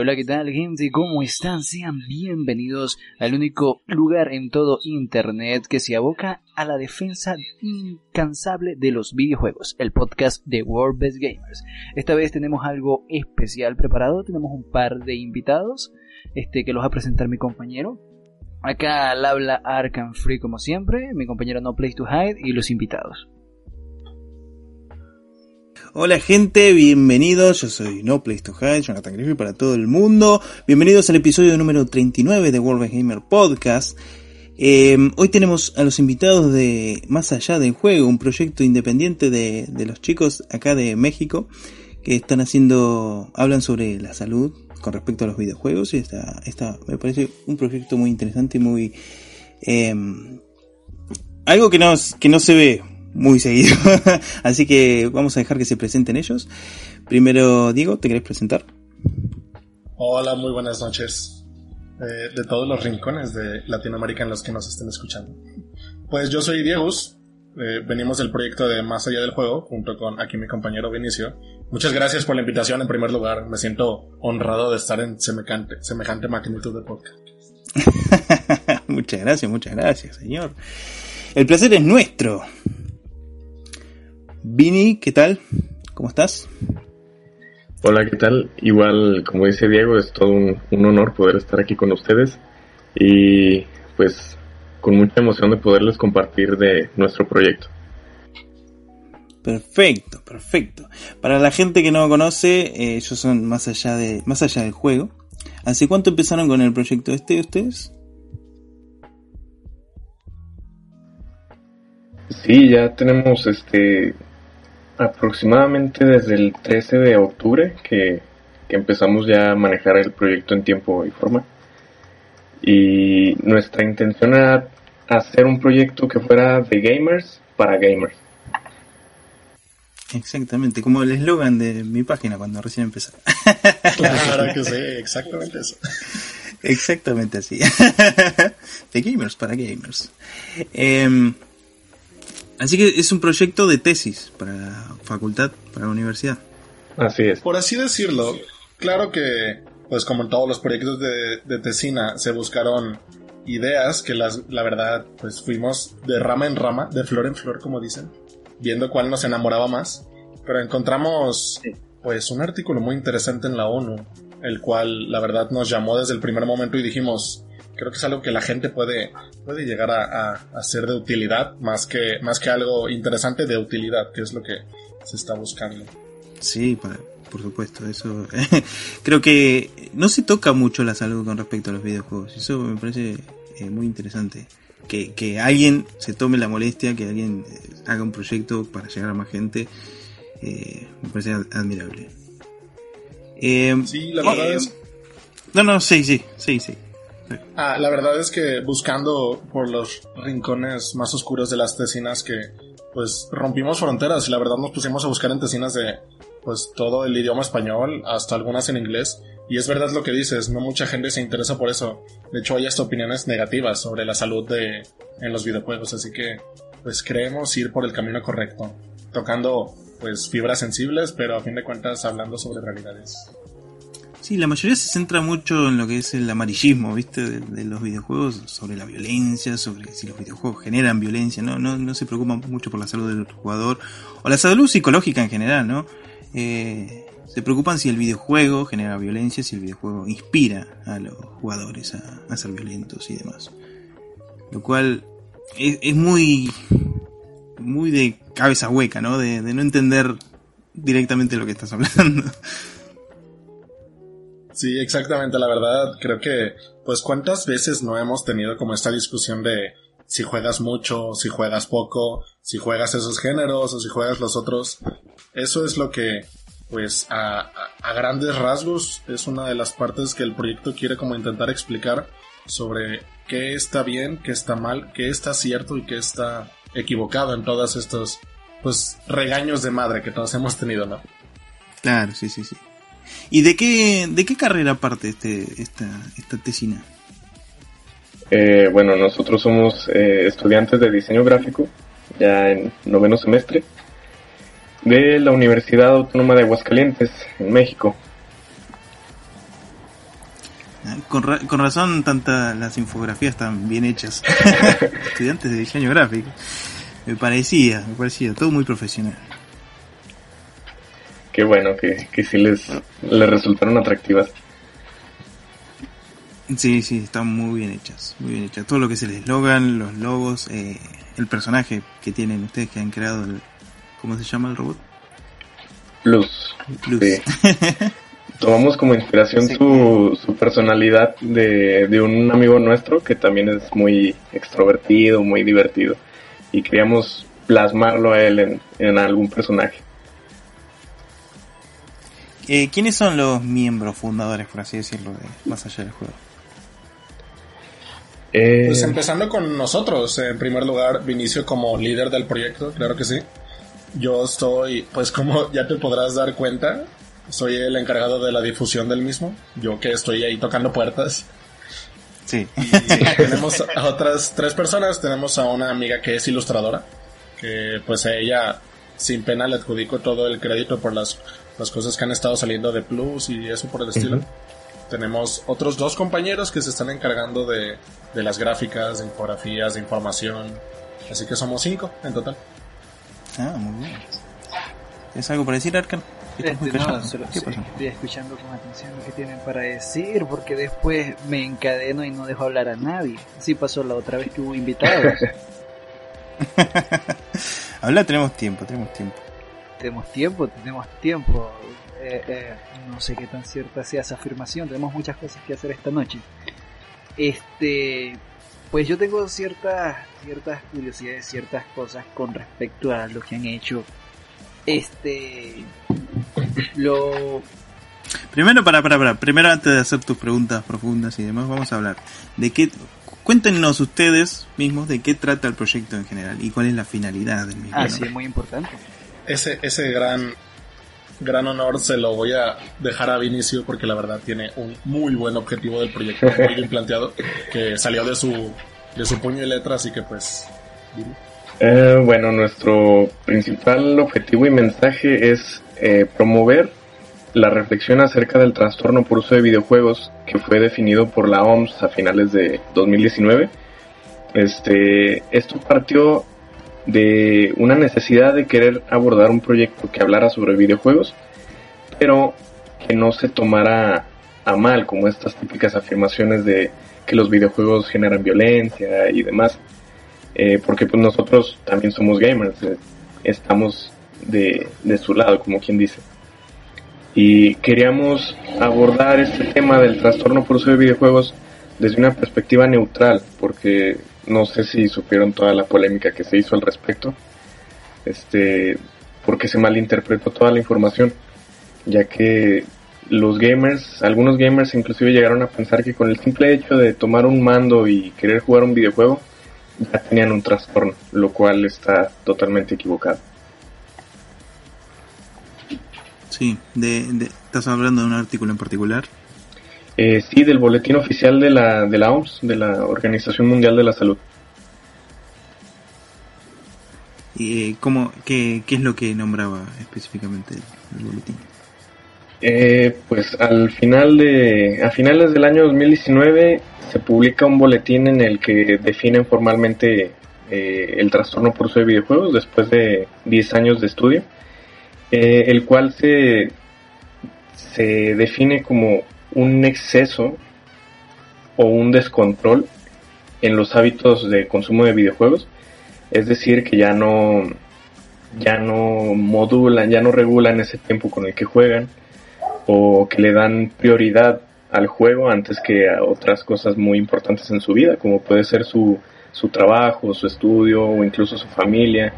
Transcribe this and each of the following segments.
Hola, ¿qué tal, gente? ¿Cómo están? Sean bienvenidos al único lugar en todo Internet que se aboca a la defensa incansable de los videojuegos, el podcast de World Best Gamers. Esta vez tenemos algo especial preparado, tenemos un par de invitados, este que los va a presentar mi compañero. Acá al habla Arkham Free como siempre, mi compañero No Place to Hide y los invitados. Hola gente, bienvenidos, yo soy No Place to Hide, Jonathan Griffith para todo el mundo. Bienvenidos al episodio número 39 de World of Gamer Podcast. Em, hoy tenemos a los invitados de Más Allá del Juego, un proyecto independiente de, los chicos acá de México que están haciendo, hablan sobre la salud con respecto a los videojuegos y está, está me parece un proyecto muy interesante y muy... Em, algo que no, que no se ve muy seguido. Así que vamos a dejar que se presenten ellos. Primero, Diego, ¿te querés presentar? Hola, muy buenas noches. Eh, de todos los rincones de Latinoamérica en los que nos estén escuchando. Pues yo soy Diego. Eh, venimos del proyecto de Más Allá del Juego, junto con aquí mi compañero Vinicio. Muchas gracias por la invitación en primer lugar. Me siento honrado de estar en semejante, semejante magnitud de podcast. muchas gracias, muchas gracias, señor. El placer es nuestro. Vini, ¿qué tal? ¿Cómo estás? Hola, ¿qué tal? Igual, como dice Diego, es todo un, honor poder estar aquí con ustedes y pues con mucha emoción de poderles compartir de nuestro proyecto. Perfecto, perfecto. Para la gente que no conoce, eh, ellos son más allá de más allá del juego. ¿Hace cuánto empezaron con el proyecto este ustedes? Sí, ya tenemos este aproximadamente desde el 13 de octubre que, empezamos ya a manejar el proyecto en tiempo y forma. Y nuestra intención era hacer un proyecto que fuera de gamers para gamers. Exactamente, como el eslogan de mi página cuando recién empezó. Claro que sí, exactamente eso. Exactamente así. De gamers para gamers. Eh, Así que es un proyecto de tesis para la facultad, para la universidad. Así es. Por así decirlo, claro que, pues como en todos los proyectos de, de tesina, se buscaron ideas que las, la verdad, pues fuimos de rama en rama, de flor en flor, como dicen, viendo cuál nos enamoraba más. Pero encontramos, pues, un artículo muy interesante en la ONU, el cual, la verdad, nos llamó desde el primer momento y dijimos, creo que es algo que la gente puede, puede llegar a, a, ser de utilidad más que, más que algo interesante de utilidad, que es lo que se está buscando. Sí, por supuesto, eso creo que no se toca mucho la salud con respecto a los videojuegos, eso me parece eh, muy interesante. Que, que, alguien se tome la molestia, que alguien eh, haga un proyecto para llegar a más gente, eh, me parece admirable. sí, la verdad es... No, no, sí, sí, sí, sí. Ah, la verdad es que buscando por los rincones más oscuros de las tesinas que pues rompimos fronteras y la verdad nos pusimos a buscar en tesinas de pues todo el idioma español hasta algunas en inglés y es verdad lo que dices, no mucha gente se interesa por eso. De hecho hay hasta opiniones negativas sobre la salud de en los videojuegos, así que pues creemos ir por el camino correcto, tocando pues fibras sensibles, pero a fin de cuentas hablando sobre realidades Sí, la mayoría se centra mucho en lo que es el amarillismo, ¿viste? De, los videojuegos, sobre la violencia, sobre si los videojuegos generan violencia, ¿no? No, no se preocupan mucho por la salud del jugador, o la salud psicológica en general, ¿no? Eh, se preocupan si el videojuego genera violencia, si el videojuego inspira a los jugadores a, ser violentos y demás. Lo cual es, es, muy, muy de cabeza hueca, ¿no? De, de no entender directamente lo que estás hablando. Sí, exactamente, la verdad, creo que, pues cuántas veces no hemos tenido como esta discusión de si juegas mucho, si juegas poco, si juegas esos géneros o si juegas los otros. Eso es lo que, pues, a, a grandes rasgos es una de las partes que el proyecto quiere como intentar explicar sobre qué está bien, qué está mal, qué está cierto y qué está equivocado en todos estos, pues, regaños de madre que todos hemos tenido, ¿no? Claro, sí, sí, sí. ¿Y de qué, de qué carrera parte este, esta, esta tesina? Eh, bueno, nosotros somos eh, estudiantes de diseño gráfico, ya en noveno semestre, de la Universidad Autónoma de Aguascalientes, en México. Con, con razón, tantas las infografías están bien hechas. Estudiantes de diseño gráfico. Me parecía, me parecía, todo muy profesional. Qué bueno que, que sí les, les resultaron atractivas. Sí, sí, están muy bien hechas, muy bien hechas. Todo lo que es el eslogan, los logos, eh, el personaje que tienen ustedes que han creado, el, ¿cómo se llama el robot? Plus. Plus. Sí. Tomamos como inspiración Sí. su, su personalidad de, de un amigo nuestro que también es muy extrovertido, muy divertido. Y queríamos plasmarlo a él en, en algún personaje. Eh, ¿Quiénes son los miembros fundadores, por así decirlo, de Más allá del juego? Eh, Pues empezando con nosotros, en primer lugar, Vinicio como líder del proyecto, claro que sí. Yo estoy, pues como ya te podrás dar cuenta, soy el encargado de la difusión del mismo. Yo que estoy ahí tocando puertas. Sí. Y tenemos a otras tres personas. Tenemos a una amiga que es ilustradora, que pues a ella sin pena le adjudico todo el crédito por las, las cosas que han estado saliendo de Plus y eso por el estilo. Tenemos otros dos compañeros que se están encargando de, de las gráficas, de infografías, de información. Así que somos cinco en total. Ah, muy bien. ¿Es algo para decir, Arkan? Este, no, solo- ¿Qué pasó? estoy escuchando con atención lo que tienen para decir, porque después me encadeno y no dejo hablar a nadie. Así pasó la otra vez que hubo invitados. Habla, tenemos tiempo, tenemos tiempo. Tenemos tiempo, tenemos tiempo. Eh, eh, no sé qué tan cierta sea esa afirmación, tenemos muchas cosas que hacer esta noche. Este, pues yo tengo ciertas, ciertas curiosidades, ciertas cosas con respecto a lo que han hecho. Este, lo, Primero, para, para, para. Primero, antes de hacer tus preguntas profundas y demás, vamos a hablar de qué. Cuéntenos ustedes mismos de qué trata el proyecto en general y cuál es la finalidad del mismo. ah, ¿no? sí, es muy importante. Ese, ese gran, gran honor se lo voy a dejar a Vinicio porque la verdad tiene un muy buen objetivo del proyecto, muy bien planteado, que salió de su, de su puño y letra, así que pues... Eh, bueno, nuestro principal objetivo y mensaje es eh, promover la reflexión acerca del trastorno por uso de videojuegos que fue definido por la OMS a finales de 2019. Este, esto partió de una necesidad de querer abordar un proyecto que hablara sobre videojuegos, pero que no se tomara a mal como estas típicas afirmaciones de que los videojuegos generan violencia y demás. Eh, porque pues nosotros también somos gamers, eh, estamos de, de su lado, como quien dice. Y queríamos abordar este tema del trastorno por uso de videojuegos desde una perspectiva neutral, porque no sé si supieron toda la polémica que se hizo al respecto, este, porque se malinterpretó toda la información, ya que los gamers, algunos gamers inclusive llegaron a pensar que con el simple hecho de tomar un mando y querer jugar un videojuego, ya tenían un trastorno, lo cual está totalmente equivocado. Sí, de, ¿estás hablando de un artículo en particular? Eh, sí, del boletín oficial de la, de la OMS, de la Organización Mundial de la Salud. ¿Y eh, cómo, qué, qué es lo que nombraba específicamente el, el boletín? Eh, pues al final de, a finales del año 2019 se publica un boletín en el que definen formalmente eh, el trastorno por uso de videojuegos después de 10 años de estudio, eh, el cual se, se define como un exceso o un descontrol en los hábitos de consumo de videojuegos, es decir, que ya no, ya no modulan, ya no regulan ese tiempo con el que juegan, o que le dan prioridad al juego antes que a otras cosas muy importantes en su vida, como puede ser su, su trabajo, su estudio o incluso su familia,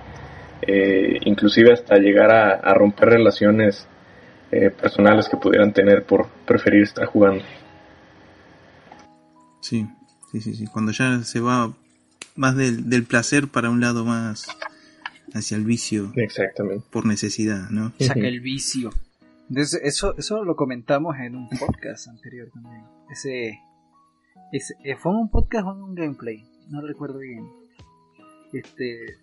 eh, inclusive hasta llegar a, a romper relaciones eh, personales que pudieran tener por preferir estar jugando. Sí, sí, sí, sí. Cuando ya se va más del, del placer para un lado más hacia el vicio Exactamente. por necesidad, ¿no? Saca el vicio. Entonces, eso, eso lo comentamos en un podcast anterior también. Ese, ese eh, fue un podcast o un gameplay, no recuerdo bien. Este,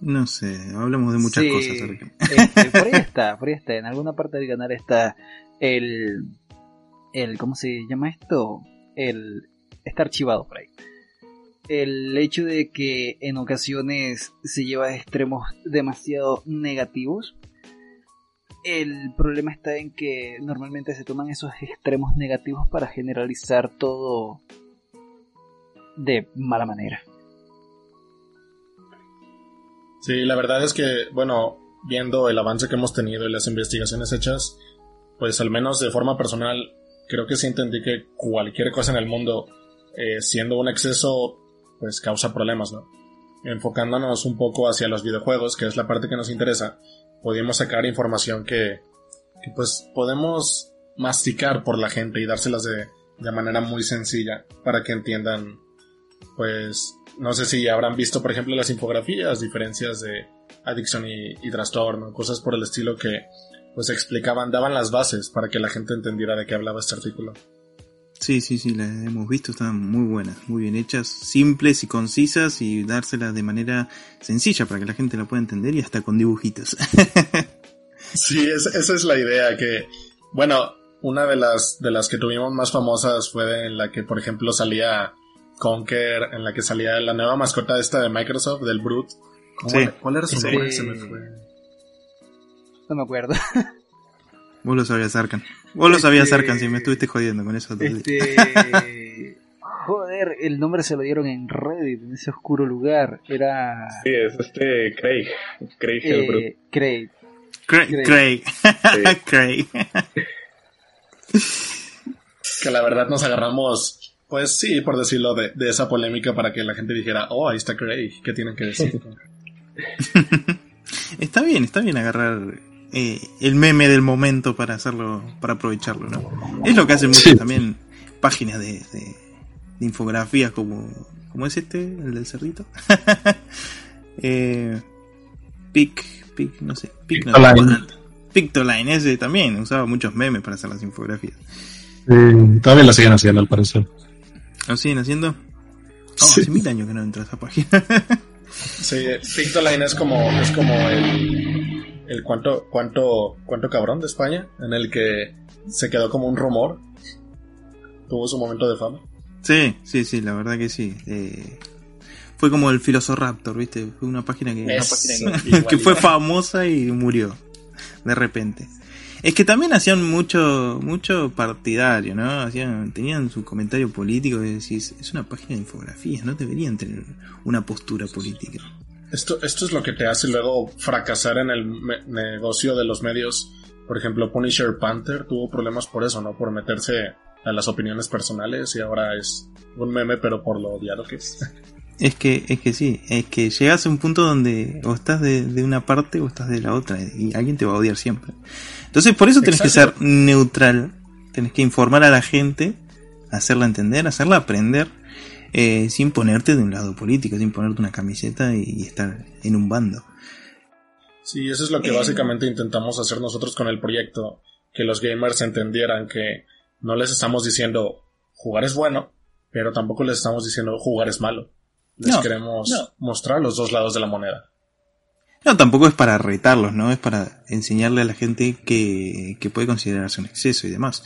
No sé, hablamos de muchas sí, cosas. Este, por ahí está, por ahí está. En alguna parte del canal está el, el ¿cómo se llama esto? El está archivado por ahí. El hecho de que en ocasiones se lleva a extremos demasiado negativos. El problema está en que normalmente se toman esos extremos negativos para generalizar todo de mala manera. Sí, la verdad es que, bueno, viendo el avance que hemos tenido y las investigaciones hechas, pues al menos de forma personal, creo que sí entendí que cualquier cosa en el mundo, eh, siendo un exceso, pues causa problemas, ¿no? Enfocándonos un poco hacia los videojuegos, que es la parte que nos interesa, pudimos sacar información que, que pues podemos masticar por la gente y dárselas de, de manera muy sencilla para que entiendan, pues, no sé si habrán visto, por ejemplo, las infografías, diferencias de adicción y, y trastorno, cosas por el estilo que pues explicaban, daban las bases para que la gente entendiera de qué hablaba este artículo. Sí, sí, sí, las hemos visto, están muy buenas, muy bien hechas, simples y concisas y dárselas de manera sencilla para que la gente la pueda entender y hasta con dibujitos. sí, esa es la idea, que, bueno, una de las, de las que tuvimos más famosas fue en la que, por ejemplo, salía Conker, en la que salía la nueva mascota esta de Microsoft, del Brute. Sí. ¿Cuál era su Sí. nombre? Se me fue. No me acuerdo. Vos lo sabías, Arkan. Vos lo sabías, Este- Arkan, si me estuviste jodiendo con eso. el. Este. Joder, el nombre se lo dieron en Reddit, en ese oscuro lugar. Era. Sí, es este Craig. Craig Hellbrut. Eh, Craig. Craig. Craig. Craig. Craig. Que la verdad nos agarramos, pues sí, por decirlo, de, de esa polémica para que la gente dijera, oh, ahí está Craig, ¿qué tienen que decir? Está bien, está bien agarrar eh, el meme del momento para hacerlo, para aprovecharlo, ¿no? Es lo que hacen muchas Sí. también páginas de, de- de infografías como, ¿cómo es este? El del cerdito. eh, Pic, Pic, no sé, Pic, no sé Pictoline. cuánto. Pictoline, ese también usaba muchos memes para hacer las infografías. Eh, todavía lo siguen haciendo al parecer. ¿Lo siguen haciendo? Oh, Sí. hace mil años que no entro a esa página. Sí, Pictoline es como, es como el, el cuánto, cuánto, cuánto cabrón de España, en el que se quedó como un rumor. Tuvo su momento de fama. Sí, sí, sí, la verdad que sí. Eh, fue como el Filosoraptor, ¿viste? Fue una página que, Eso, que igualito. fue famosa y murió de repente. Es que también hacían mucho mucho partidario, ¿no? Hacían, tenían su comentario político y decís, es una página de infografías, no deberían tener una postura política. Esto, esto es lo que te hace luego fracasar en el negocio de los medios. Por ejemplo, Punisher Panther tuvo problemas por eso, ¿no? Por meterse a las opiniones personales y ahora es un meme, pero por lo odiado que es. Es que, es que sí, es que llegas a un punto donde o estás de, de una parte o estás de la otra y alguien te va a odiar siempre. Entonces por eso tenés que ser Exacto. neutral, tenés que informar a la gente, hacerla entender, hacerla aprender, eh, sin ponerte de un lado político, sin ponerte una camiseta y, y estar en un bando. Sí, eso es lo que básicamente intentamos hacer nosotros con el proyecto, que los gamers entendieran que no les estamos diciendo jugar es bueno, pero tampoco les estamos diciendo jugar es malo. Les No, queremos no. mostrar los dos lados de la moneda. No, tampoco es para retarlos, ¿no? Es para enseñarle a la gente que, que puede considerarse un exceso y demás.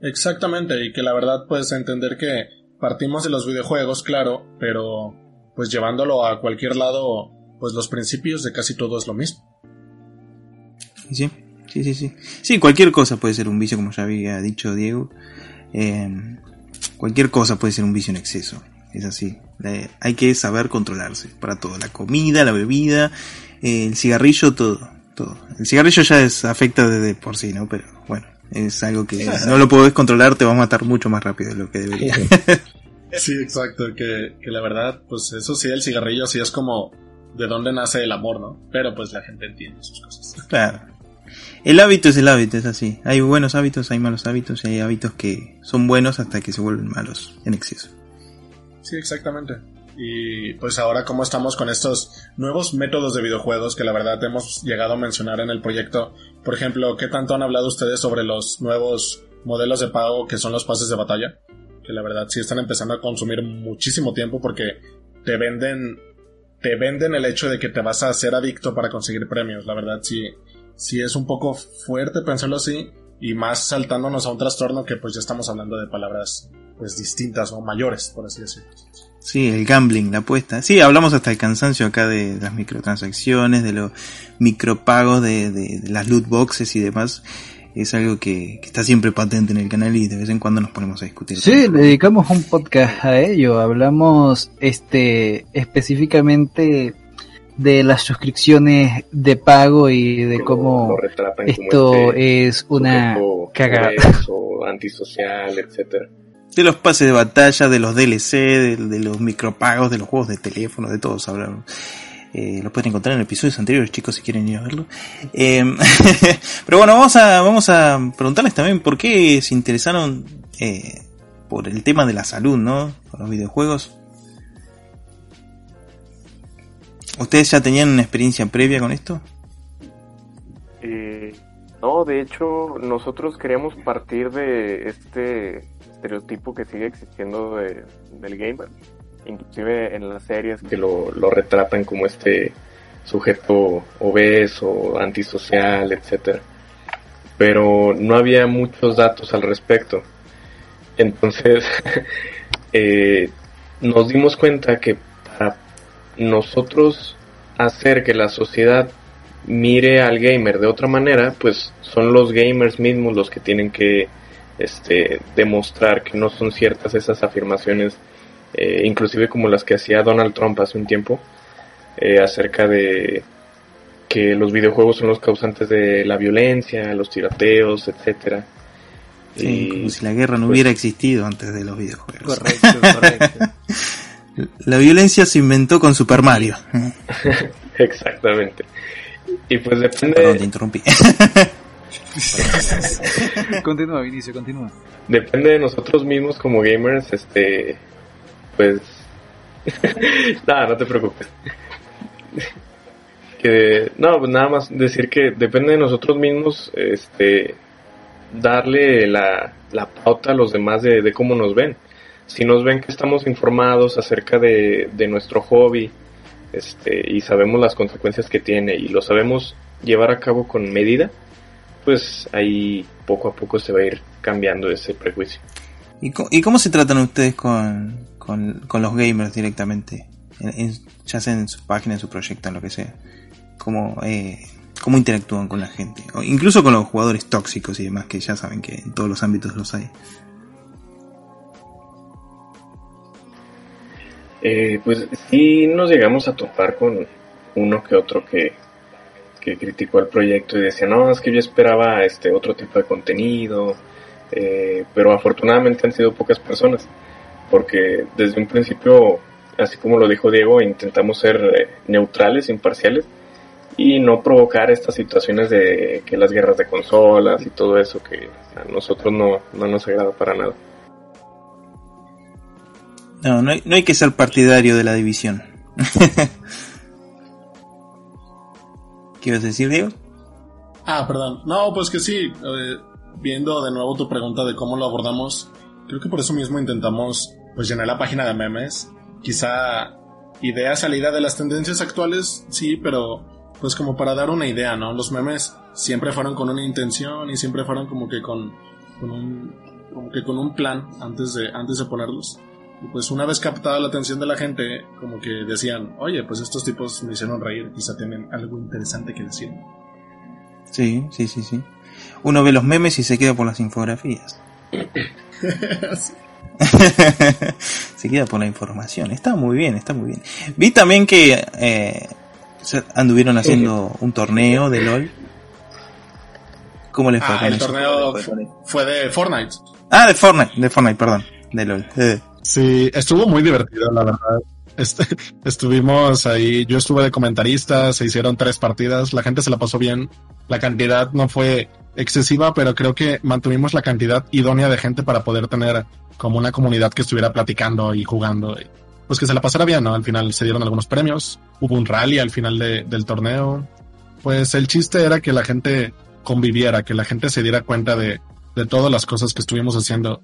Exactamente, y que la verdad puedes entender que partimos de los videojuegos, claro, pero pues llevándolo a cualquier lado, pues los principios de casi todo es lo mismo. Sí, sí, sí, sí. Sí, cualquier cosa puede ser un vicio, como ya había dicho Diego. Eh, cualquier cosa puede ser un vicio en exceso. Es así. Hay que saber controlarse para todo. La comida, la bebida, el cigarrillo, todo. Todo. El cigarrillo ya es, afecta desde por sí, ¿no? Pero bueno, es algo que no lo podés controlar, te va a matar mucho más rápido de lo que debería. Sí, exacto, que, que la verdad, pues eso sí, el cigarrillo sí es como de dónde nace el amor, ¿no? Pero pues la gente entiende sus cosas. Claro. El hábito es el hábito, es así. Hay buenos hábitos, hay malos hábitos y hay hábitos que son buenos hasta que se vuelven malos en exceso. Sí, exactamente. Y pues ahora cómo estamos con estos nuevos métodos de videojuegos que la verdad hemos llegado a mencionar en el proyecto. Por ejemplo, ¿qué tanto han hablado ustedes sobre los nuevos modelos de pago que son los pases de batalla? Que la verdad sí están empezando a consumir muchísimo tiempo porque te venden te venden el hecho de que te vas a hacer adicto para conseguir premios. La verdad sí sí es un poco fuerte pensarlo así y más saltándonos a un trastorno que pues ya estamos hablando de palabras pues distintas o mayores, por así decirlo. Sí, el gambling, la apuesta. Sí, hablamos hasta el cansancio acá de las microtransacciones, de los micropagos, de, de, de las loot boxes y demás. Es algo que, que, está siempre patente en el canal y de vez en cuando nos ponemos a discutir. Sí, le dedicamos un podcast a ello. Hablamos este específicamente de las suscripciones de pago y de cómo esto este es una cagada. O antisocial, etcétera de los pases de batalla, de los DLC, de, de, los micropagos, de los juegos de teléfono, de todos hablamos. Eh, lo pueden encontrar en episodios anteriores, chicos, si quieren ir a verlo. Eh, pero bueno, vamos a, vamos a preguntarles también por qué se interesaron eh, por el tema de la salud, ¿no? Con los videojuegos. ¿Ustedes ya tenían una experiencia previa con esto? No, de hecho, nosotros queríamos partir de este estereotipo que sigue existiendo de, del gamer. Inclusive en las series que lo, lo retratan como este sujeto obeso, antisocial, etcétera. Pero no había muchos datos al respecto. Entonces, eh, nos dimos cuenta que para nosotros hacer que la sociedad mire al gamer de otra manera, pues son los gamers mismos los que tienen que este, demostrar que no son ciertas esas afirmaciones, eh, inclusive como las que hacía Donald Trump hace un tiempo, eh, acerca de que los videojuegos son los causantes de la violencia, los tiroteos, etcétera. Sí, como si la guerra no hubiera existido antes de los videojuegos. Correcto, correcto. la violencia se inventó con Super Mario. Exactamente. Y pues depende. Perdón, te interrumpí. continúa, Vinicio, continúa. Depende de nosotros mismos como gamers, este, pues, nada, no te preocupes. que, no, pues nada más decir que depende de nosotros mismos, este, darle la, la pauta a los demás de, de, cómo nos ven. Si nos ven que estamos informados acerca de, de nuestro hobby, este, y sabemos las consecuencias que tiene y lo sabemos llevar a cabo con medida, pues ahí poco a poco se va a ir cambiando ese prejuicio. ¿Y cómo, se tratan ustedes con, con, los gamers directamente? En, en, ya sea en su página, en su proyecto, en lo que sea. ¿Cómo, eh, ¿Cómo interactúan con la gente? O incluso con los jugadores tóxicos y demás, que ya saben que en todos los ámbitos los hay. Eh, pues sí nos llegamos a topar con uno que otro que que criticó el proyecto y decía, no, es que yo esperaba este otro tipo de contenido, eh, pero afortunadamente han sido pocas personas, porque desde un principio, así como lo dijo Diego, intentamos ser eh, neutrales, imparciales, y no provocar estas situaciones de que las guerras de consolas y todo eso que a nosotros no, no nos agrada para nada. No, no hay, no hay que ser partidario de la división. ¿Qué ibas a decir, Diego? Ah, perdón. No, pues que sí. Viendo de nuevo tu pregunta de cómo lo abordamos, creo que por eso mismo intentamos pues llenar la página de memes. Quizá idea salida de las tendencias actuales, sí, pero pues como para dar una idea, ¿no? Los memes siempre fueron con una intención y siempre fueron como que con, con un como que con un plan antes de antes de ponerlos. Pues una vez captada la atención de la gente, como que decían, oye, pues estos tipos me hicieron reír, quizá tienen algo interesante que decir. Sí, sí, sí, sí. Uno ve los memes y se queda por las infografías. se queda por la información. Está muy bien, está muy bien. Vi también que eh, anduvieron haciendo un torneo de LOL. ¿Cómo les fue ah, el torneo fue de Fortnite. Ah, de Fortnite, de Fortnite, perdón. De LOL. Sí, estuvo muy divertido, la verdad. Este, estuvimos ahí, yo estuve de comentarista, se hicieron tres partidas, la gente se la pasó bien, la cantidad no fue excesiva, pero creo que mantuvimos la cantidad idónea de gente para poder tener como una comunidad que estuviera platicando y jugando. Pues que se la pasara bien, ¿no? Al final se dieron algunos premios, hubo un rally al final de, del torneo. Pues el chiste era que la gente conviviera, que la gente se diera cuenta de, de todas las cosas que estuvimos haciendo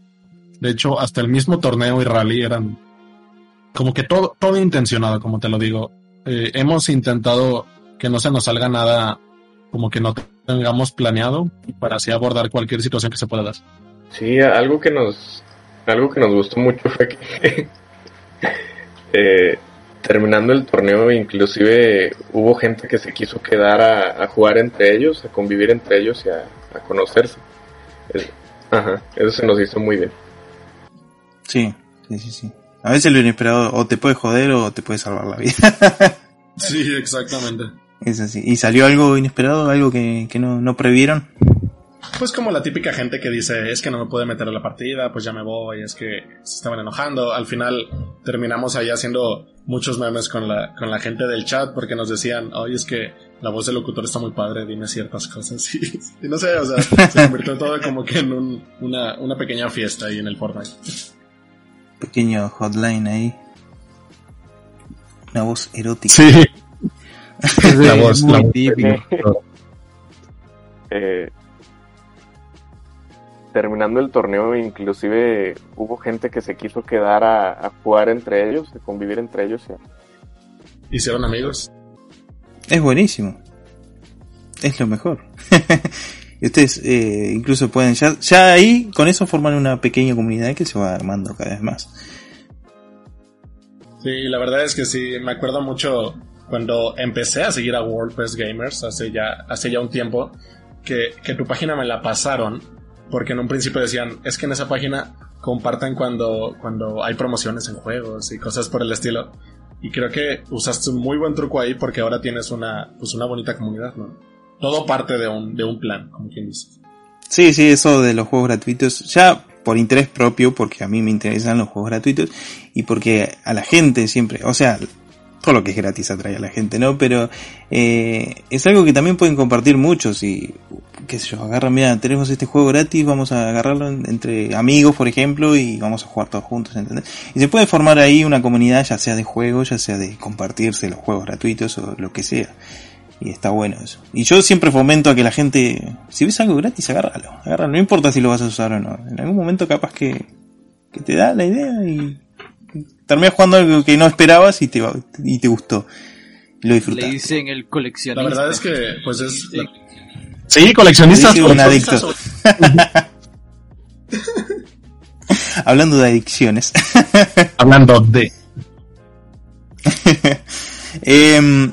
de hecho, hasta el mismo torneo y rally eran como que todo, todo intencionado, como te lo digo. Eh, hemos intentado que no se nos salga nada como que no tengamos planeado para así abordar cualquier situación que se pueda dar. Sí, algo que nos, algo que nos gustó mucho fue que eh, terminando el torneo inclusive hubo gente que se quiso quedar a, jugar entre ellos, a convivir entre ellos y a, conocerse. ajá, eso se nos hizo muy bien. Sí, sí, sí, sí. A veces lo inesperado o te puede joder o te puede salvar la vida. sí, exactamente. Es así. ¿Y salió algo inesperado, algo que, que no, no previeron? Pues como la típica gente que dice, es que no me puede meter a la partida, pues ya me voy, es que se estaban enojando. Al final terminamos ahí haciendo muchos memes con la, con la gente del chat porque nos decían, oye, es que la voz del locutor está muy padre, dime ciertas cosas. Y, no sé, o sea, se convirtió todo como que en un, una, una pequeña fiesta ahí en el Fortnite. Pequeño hotline ahí. Una voz erótica. Sí. la voz, muy típica. Eh, terminando el torneo, inclusive hubo gente que se quiso quedar a, jugar entre ellos, a convivir entre ellos. ¿Hicieron amigos? Es buenísimo. Es lo mejor. ustedes eh, incluso pueden, ya, ya ahí, con eso forman una pequeña comunidad que se va armando cada vez más. Sí, la verdad es que sí, me acuerdo mucho cuando empecé a seguir a World Best Gamers hace ya, hace ya un tiempo, que, que tu página me la pasaron porque en un principio decían, es que en esa página compartan cuando, cuando hay promociones en juegos y cosas por el estilo. Y creo que usaste un muy buen truco ahí porque ahora tienes una, pues una bonita comunidad, ¿no? Todo parte de un, de un plan, como quien dice. Sí, sí, eso de los juegos gratuitos, ya por interés propio, porque a mí me interesan los juegos gratuitos y porque a la gente siempre, o sea, todo lo que es gratis atrae a la gente, ¿no? Pero eh, es algo que también pueden compartir muchos y, qué sé yo, agarran, mira, tenemos este juego gratis, vamos a agarrarlo entre amigos, por ejemplo, y vamos a jugar todos juntos, ¿entendés? Y se puede formar ahí una comunidad, ya sea de juegos, ya sea de compartirse los juegos gratuitos o lo que sea. Y está bueno eso. Y yo siempre fomento a que la gente, si ves algo gratis, agárralo, agárralo. No importa si lo vas a usar o no. En algún momento capaz que, que te da la idea y terminas jugando algo que no esperabas y te, y te gustó. lo disfrutaste. Le dicen el coleccionista. La verdad es que, pues es. Sí, coleccionistas. un adicto. Hablando de adicciones. Hablando de. eh,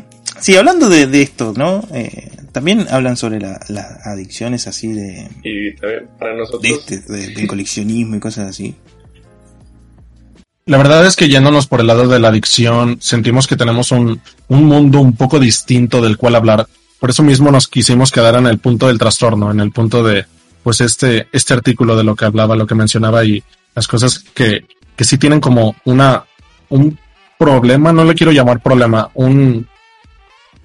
sí, hablando de, de esto, ¿no? Eh, también hablan sobre las adicciones así de. Y también para nosotros. De este, del coleccionismo y cosas así. La verdad es que yéndonos por el lado de la adicción, sentimos que tenemos un, un mundo un poco distinto del cual hablar. Por eso mismo nos quisimos quedar en el punto del trastorno, en el punto de, pues este, este artículo de lo que hablaba, lo que mencionaba y las cosas que, que sí tienen como una, un problema, no le quiero llamar problema, un,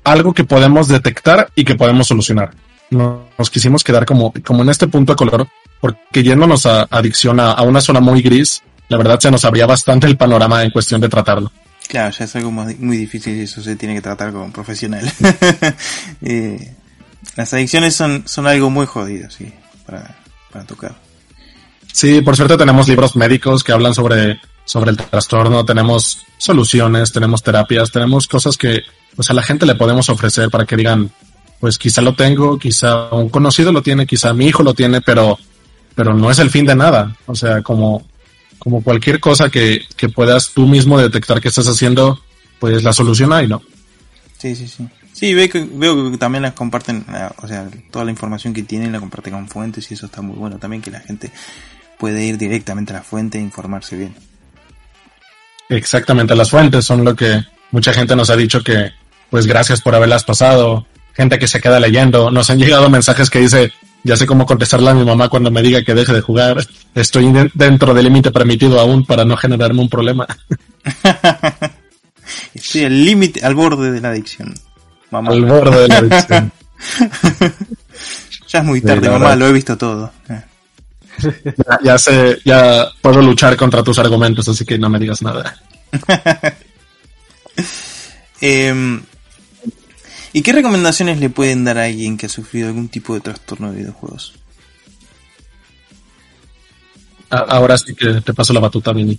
algo que podemos detectar y que podemos solucionar. Nos quisimos quedar como, como en este punto de color, porque yéndonos a adicción a, a una zona muy gris, la verdad se nos abría bastante el panorama en cuestión de tratarlo. Claro, ya es algo muy difícil y eso se tiene que tratar con profesional. eh, las adicciones son, son algo muy jodido, sí, para, para tocar. Sí, por suerte tenemos libros médicos que hablan sobre, sobre el trastorno, tenemos soluciones, tenemos terapias, tenemos cosas que pues a la gente le podemos ofrecer para que digan, pues quizá lo tengo, quizá un conocido lo tiene, quizá mi hijo lo tiene, pero, pero no es el fin de nada. O sea, como como cualquier cosa que, que puedas tú mismo detectar que estás haciendo, pues la solución hay, ¿no? Sí, sí, sí. Sí, veo que, veo que también las comparten, o sea, toda la información que tienen la comparten con fuentes y eso está muy bueno también, que la gente puede ir directamente a la fuente e informarse bien. Exactamente, las fuentes son lo que mucha gente nos ha dicho que, pues gracias por haberlas pasado, gente que se queda leyendo, nos han llegado mensajes que dice, ya sé cómo contestarle a mi mamá cuando me diga que deje de jugar. Estoy dentro del límite permitido aún para no generarme un problema. Sí, el límite, al borde de la adicción. Mamá. Al borde de la adicción. ya es muy tarde, mamá, lo he visto todo. Ya, ya, sé, ya puedo luchar contra tus argumentos, así que no me digas nada. eh, ¿Y qué recomendaciones le pueden dar a alguien que ha sufrido algún tipo de trastorno de videojuegos? Ahora sí que te paso la batuta, Vini.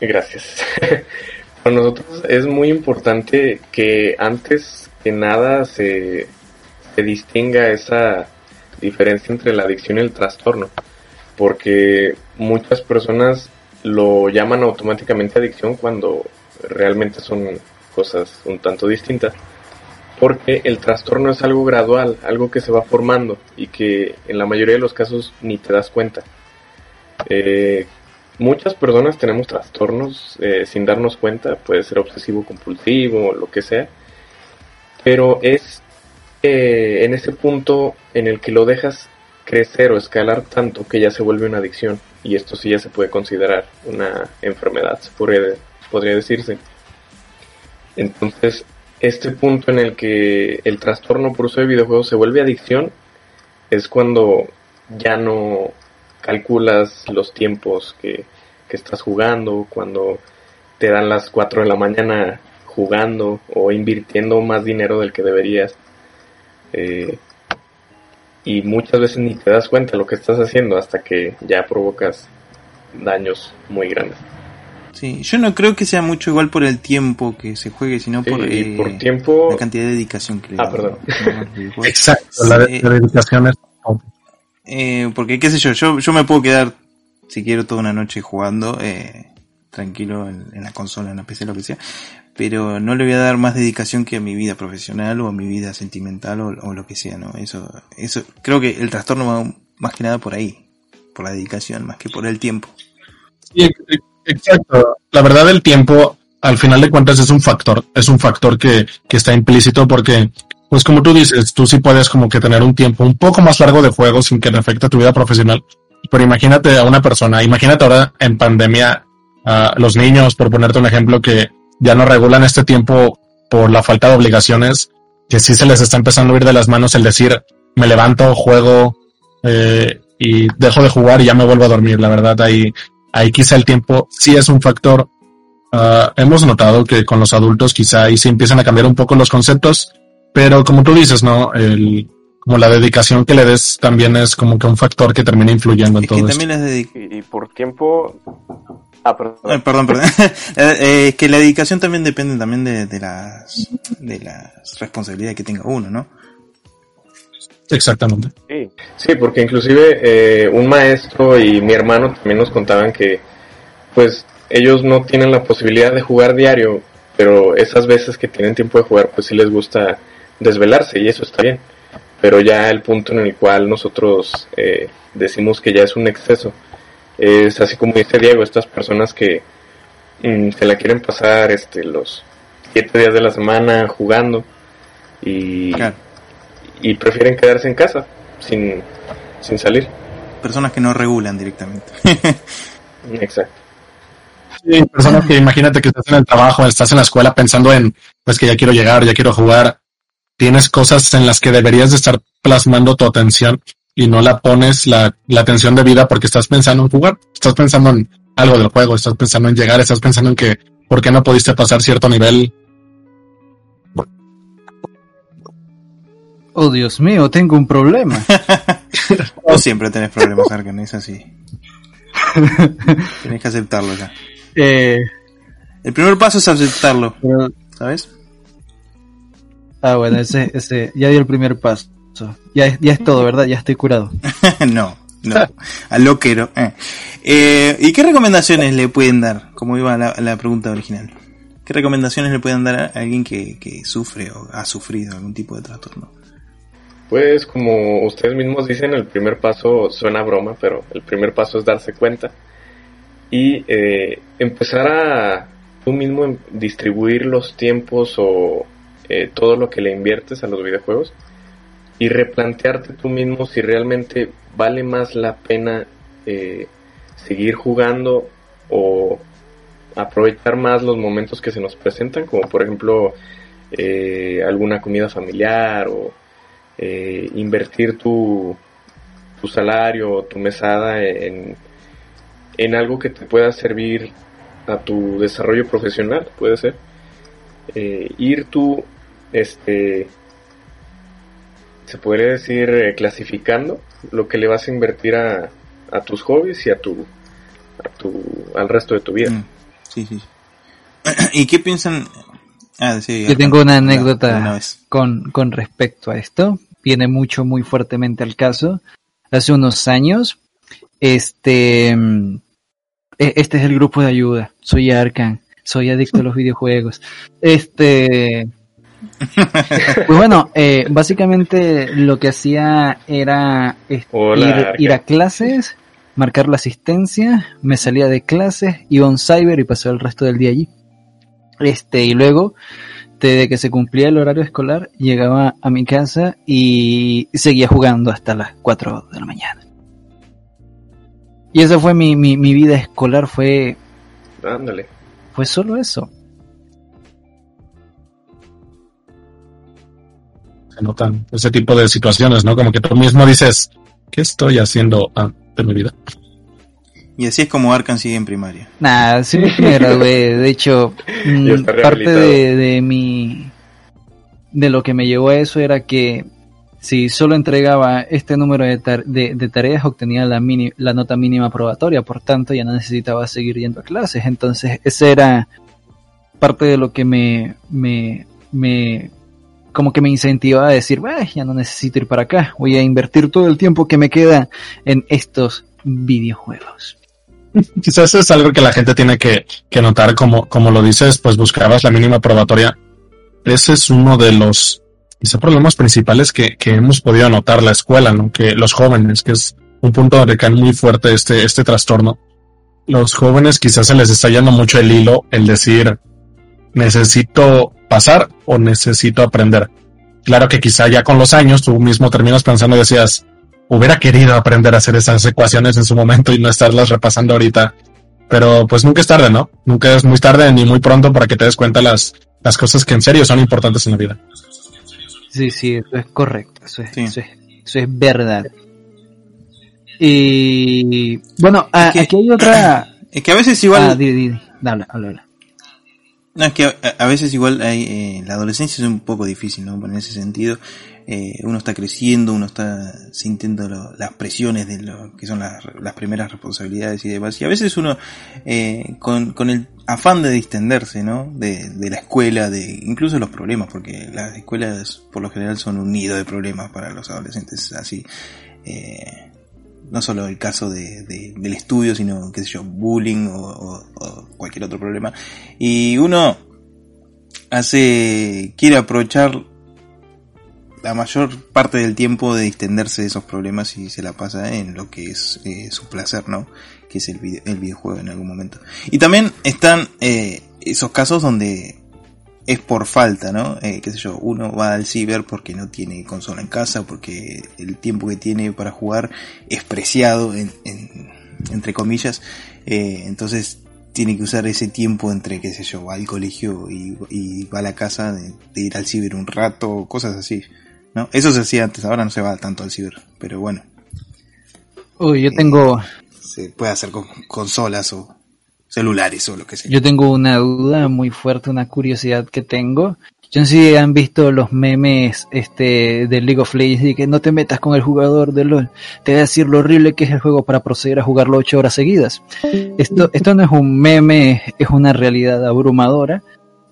Gracias. Para nosotros es muy importante que antes que nada se, se distinga esa diferencia entre la adicción y el trastorno, porque muchas personas lo llaman automáticamente adicción cuando realmente son cosas un tanto distintas, porque el trastorno es algo gradual, algo que se va formando y que en la mayoría de los casos ni te das cuenta. Eh, muchas personas tenemos trastornos eh, sin darnos cuenta, puede ser obsesivo compulsivo, lo que sea, pero es eh, en ese punto en el que lo dejas crecer o escalar tanto que ya se vuelve una adicción y esto sí ya se puede considerar una enfermedad, se podría, decirse. Entonces, este punto en el que el trastorno por uso de videojuegos se vuelve adicción es cuando ya no calculas los tiempos que, estás jugando, cuando te dan las 4 de la mañana jugando o invirtiendo más dinero del que deberías. Eh, y muchas veces ni te das cuenta de lo que estás haciendo hasta que ya provocas daños muy grandes. Sí, yo no creo que sea mucho igual por el tiempo que se juegue, sino por, eh, por tiempo... la cantidad de dedicación que le Ah, perdón. Exacto, la, dedicación es eh, porque, qué sé yo, yo, yo me puedo quedar, si quiero, toda una noche jugando, eh, tranquilo en, la consola, en la PC, lo que sea, pero no le voy a dar más dedicación que a mi vida profesional o a mi vida sentimental o, lo que sea, ¿no? Eso, eso, creo que el trastorno va más que nada por ahí, por la dedicación, más que por el tiempo. Sí, exacto. La verdad, el tiempo, al final de cuentas, es un factor, es un factor que, que está implícito porque pues como tú dices, tú sí puedes como que tener un tiempo un poco más largo de juego sin que le afecte a tu vida profesional. Pero imagínate a una persona, imagínate ahora en pandemia a los niños, por ponerte un ejemplo, que ya no regulan este tiempo por la falta de obligaciones, que sí se les está empezando a ir de las manos el decir, me levanto, juego eh, y dejo de jugar y ya me vuelvo a dormir. La verdad, ahí, ahí quizá el tiempo sí es un factor. Ah, hemos notado que con los adultos quizá ahí sí empiezan a cambiar un poco los conceptos pero como tú dices, ¿no? El, como la dedicación que le des también es como que un factor que termina influyendo en todo que esto. y, por tiempo... Ah, perdón. perdón, perdón. Eh, es que la dedicación también depende también de, de, las, de las responsabilidades que tenga uno, ¿no? Exactamente. Sí, sí porque inclusive eh, un maestro y mi hermano también nos contaban que pues ellos no tienen la posibilidad de jugar diario, pero esas veces que tienen tiempo de jugar pues sí les gusta desvelarse y eso está bien. Pero ya el punto en el cual nosotros eh, decimos que ya es un exceso es así como dice Diego, estas personas que mm, se la quieren pasar este los siete días de la semana jugando y, y prefieren quedarse en casa sin, sin salir. Personas que no regulan directamente. Exacto. Sí, personas que imagínate que estás en el trabajo, estás en la escuela pensando en, pues que ya quiero llegar, ya quiero jugar, tienes cosas en las que deberías de estar plasmando tu atención y no la pones la, la atención vida porque estás pensando en jugar, estás pensando en algo del juego, estás pensando en llegar, estás pensando en que por qué no pudiste pasar cierto nivel. Oh, Dios mío, tengo un problema. no siempre tenés problemas, Arkan, es así. Tienes que aceptarlo ya. Eh, el primer paso es aceptarlo, ¿sabes? Ah, bueno, ese, ese, ya di el primer paso. Ya, ya es todo, ¿verdad? Ya estoy curado. no, no, al loquero. Eh. Eh, ¿Y qué recomendaciones le pueden dar? Como iba la, la, pregunta original. ¿Qué recomendaciones le pueden dar a alguien que, que sufre o ha sufrido algún tipo de trastorno? Pues como ustedes mismos dicen, el primer paso suena broma, pero el primer paso es darse cuenta y eh, empezar a tú mismo distribuir los tiempos o eh, todo lo que le inviertes a los videojuegos y replantearte tú mismo si realmente vale más la pena eh, seguir jugando o aprovechar más los momentos que se nos presentan, como por ejemplo eh, alguna comida familiar o invertir tu, tu salario o tu mesada en, en algo que te pueda servir a tu desarrollo profesional, puede ser. ir tú este, se podría decir eh, clasificando lo que le vas a invertir a, a tus hobbies y a tu, a tu, al resto de tu vida. Mm, sí, sí. ¿Y qué piensan? Ah, Yo tengo una anécdota con, con respecto a esto. viene mucho, muy fuertemente al caso. Hace unos años, este, mm, e- este es el grupo de ayuda. Soy Arkan, soy adicto a los videojuegos. Este, pues bueno, eh, básicamente lo que hacía era Hola, ir, a clases, marcar la asistencia, me salía de clases, iba a un cyber y pasaba el resto del día allí. Este, y luego, desde que se cumplía el horario escolar, llegaba a mi casa y seguía jugando hasta las 4 de la mañana. Y esa fue mi, mi, mi vida escolar, fue, Ándale. fue solo eso. Se notan ese tipo de situaciones, ¿no? Como que tú mismo dices, ¿qué estoy haciendo de mi vida? Y así es como Arkan sigue en primaria. Nada, sí me gradué. De hecho, mm, parte de, de mi. de lo que me llevó a eso era que si solo entregaba este número de, tar- de, de tareas, obtenía la, mini- la nota mínima probatoria. Por tanto, ya no necesitaba seguir yendo a clases. Entonces, ese era parte de lo que me. me, me como que me incentivaba a decir, "Bah, ya no necesito ir para acá, voy a invertir todo el tiempo que me queda en estos videojuegos. Quizás es algo que la gente tiene que, notar, como, lo dices, pues buscabas la mínima probatoria. Ese es uno de los problemas principales que, que hemos podido notar la escuela, ¿no? Que los jóvenes, que es un punto donde cae muy fuerte este, este trastorno. Los jóvenes quizás se les está yendo mucho el hilo el decir necesito pasar o necesito aprender. Claro que quizá ya con los años tú mismo terminas pensando y decías, hubiera querido aprender a hacer esas ecuaciones en su momento y no estarlas repasando ahorita. Pero pues nunca es tarde, ¿no? Nunca es muy tarde ni muy pronto para que te des cuenta las, las cosas que en serio son importantes en la vida. Sí, sí, eso es correcto, eso es, Sí. eso es, eso es verdad. Y bueno, a- Es que- aquí hay otra... Es que a veces igual... Ah, di, di, di. Dale, habla, habla. No, es que a, a veces igual hay, eh, la adolescencia es un poco difícil, ¿no? En ese sentido, eh, uno está creciendo, uno está sintiendo lo- las presiones de lo que son las, primeras responsabilidades y demás. Y a veces uno, eh, con, con el afán de distenderse, ¿no? De, de la escuela, de incluso los problemas, porque las escuelas por lo general son un nido de problemas para los adolescentes, así. Eh, no solo el caso de, de- del estudio, sino, qué sé yo, bullying o, cualquier otro problema. Y uno hace, quiere aprovechar la mayor parte del tiempo de distenderse de esos problemas y se la pasa en lo que es eh, su placer, ¿no? Que es el, vide- el videojuego en algún momento. Y también están eh, esos casos donde es por falta, ¿no? Eh, qué sé yo, uno va al ciber porque no tiene consola en casa, porque el tiempo que tiene para jugar es preciado, en, en- entre comillas, eh, entonces tiene que usar ese tiempo entre, qué sé yo, va al colegio y, y va a la casa de, de ir al ciber un rato, cosas así, ¿no? Eso se hacía antes, ahora no se va tanto al ciber, pero bueno, Uy, yo tengo, se puede hacer con consolas o celulares o lo que sea. yo tengo una duda muy fuerte, una curiosidad que tengo. Yo no sé si han visto los memes este de League of Legends y que no te metas con el jugador de LOL. Te voy a decir lo horrible que es el juego para proceder a jugarlo ocho horas seguidas. Esto, esto no es un meme, es una realidad abrumadora.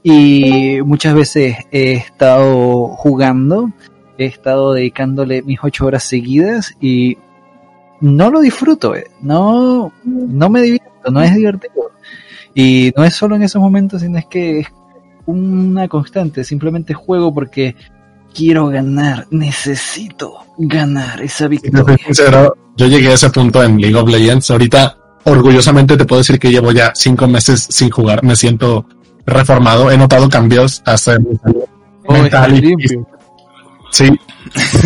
Y muchas veces he estado jugando, he estado dedicándole mis ocho horas seguidas y no lo disfruto, eh. no, no me divierto, no es divertido. Y no es solo en esos momentos, sino es que es una constante, simplemente juego porque quiero ganar, necesito ganar esa victoria. sincero, yo llegué a ese punto en League of Legends. Ahorita, orgullosamente te puedo decir que llevo ya cinco meses sin jugar. Me siento reformado. He notado cambios hasta en mi salud Oh, mental y. Sí.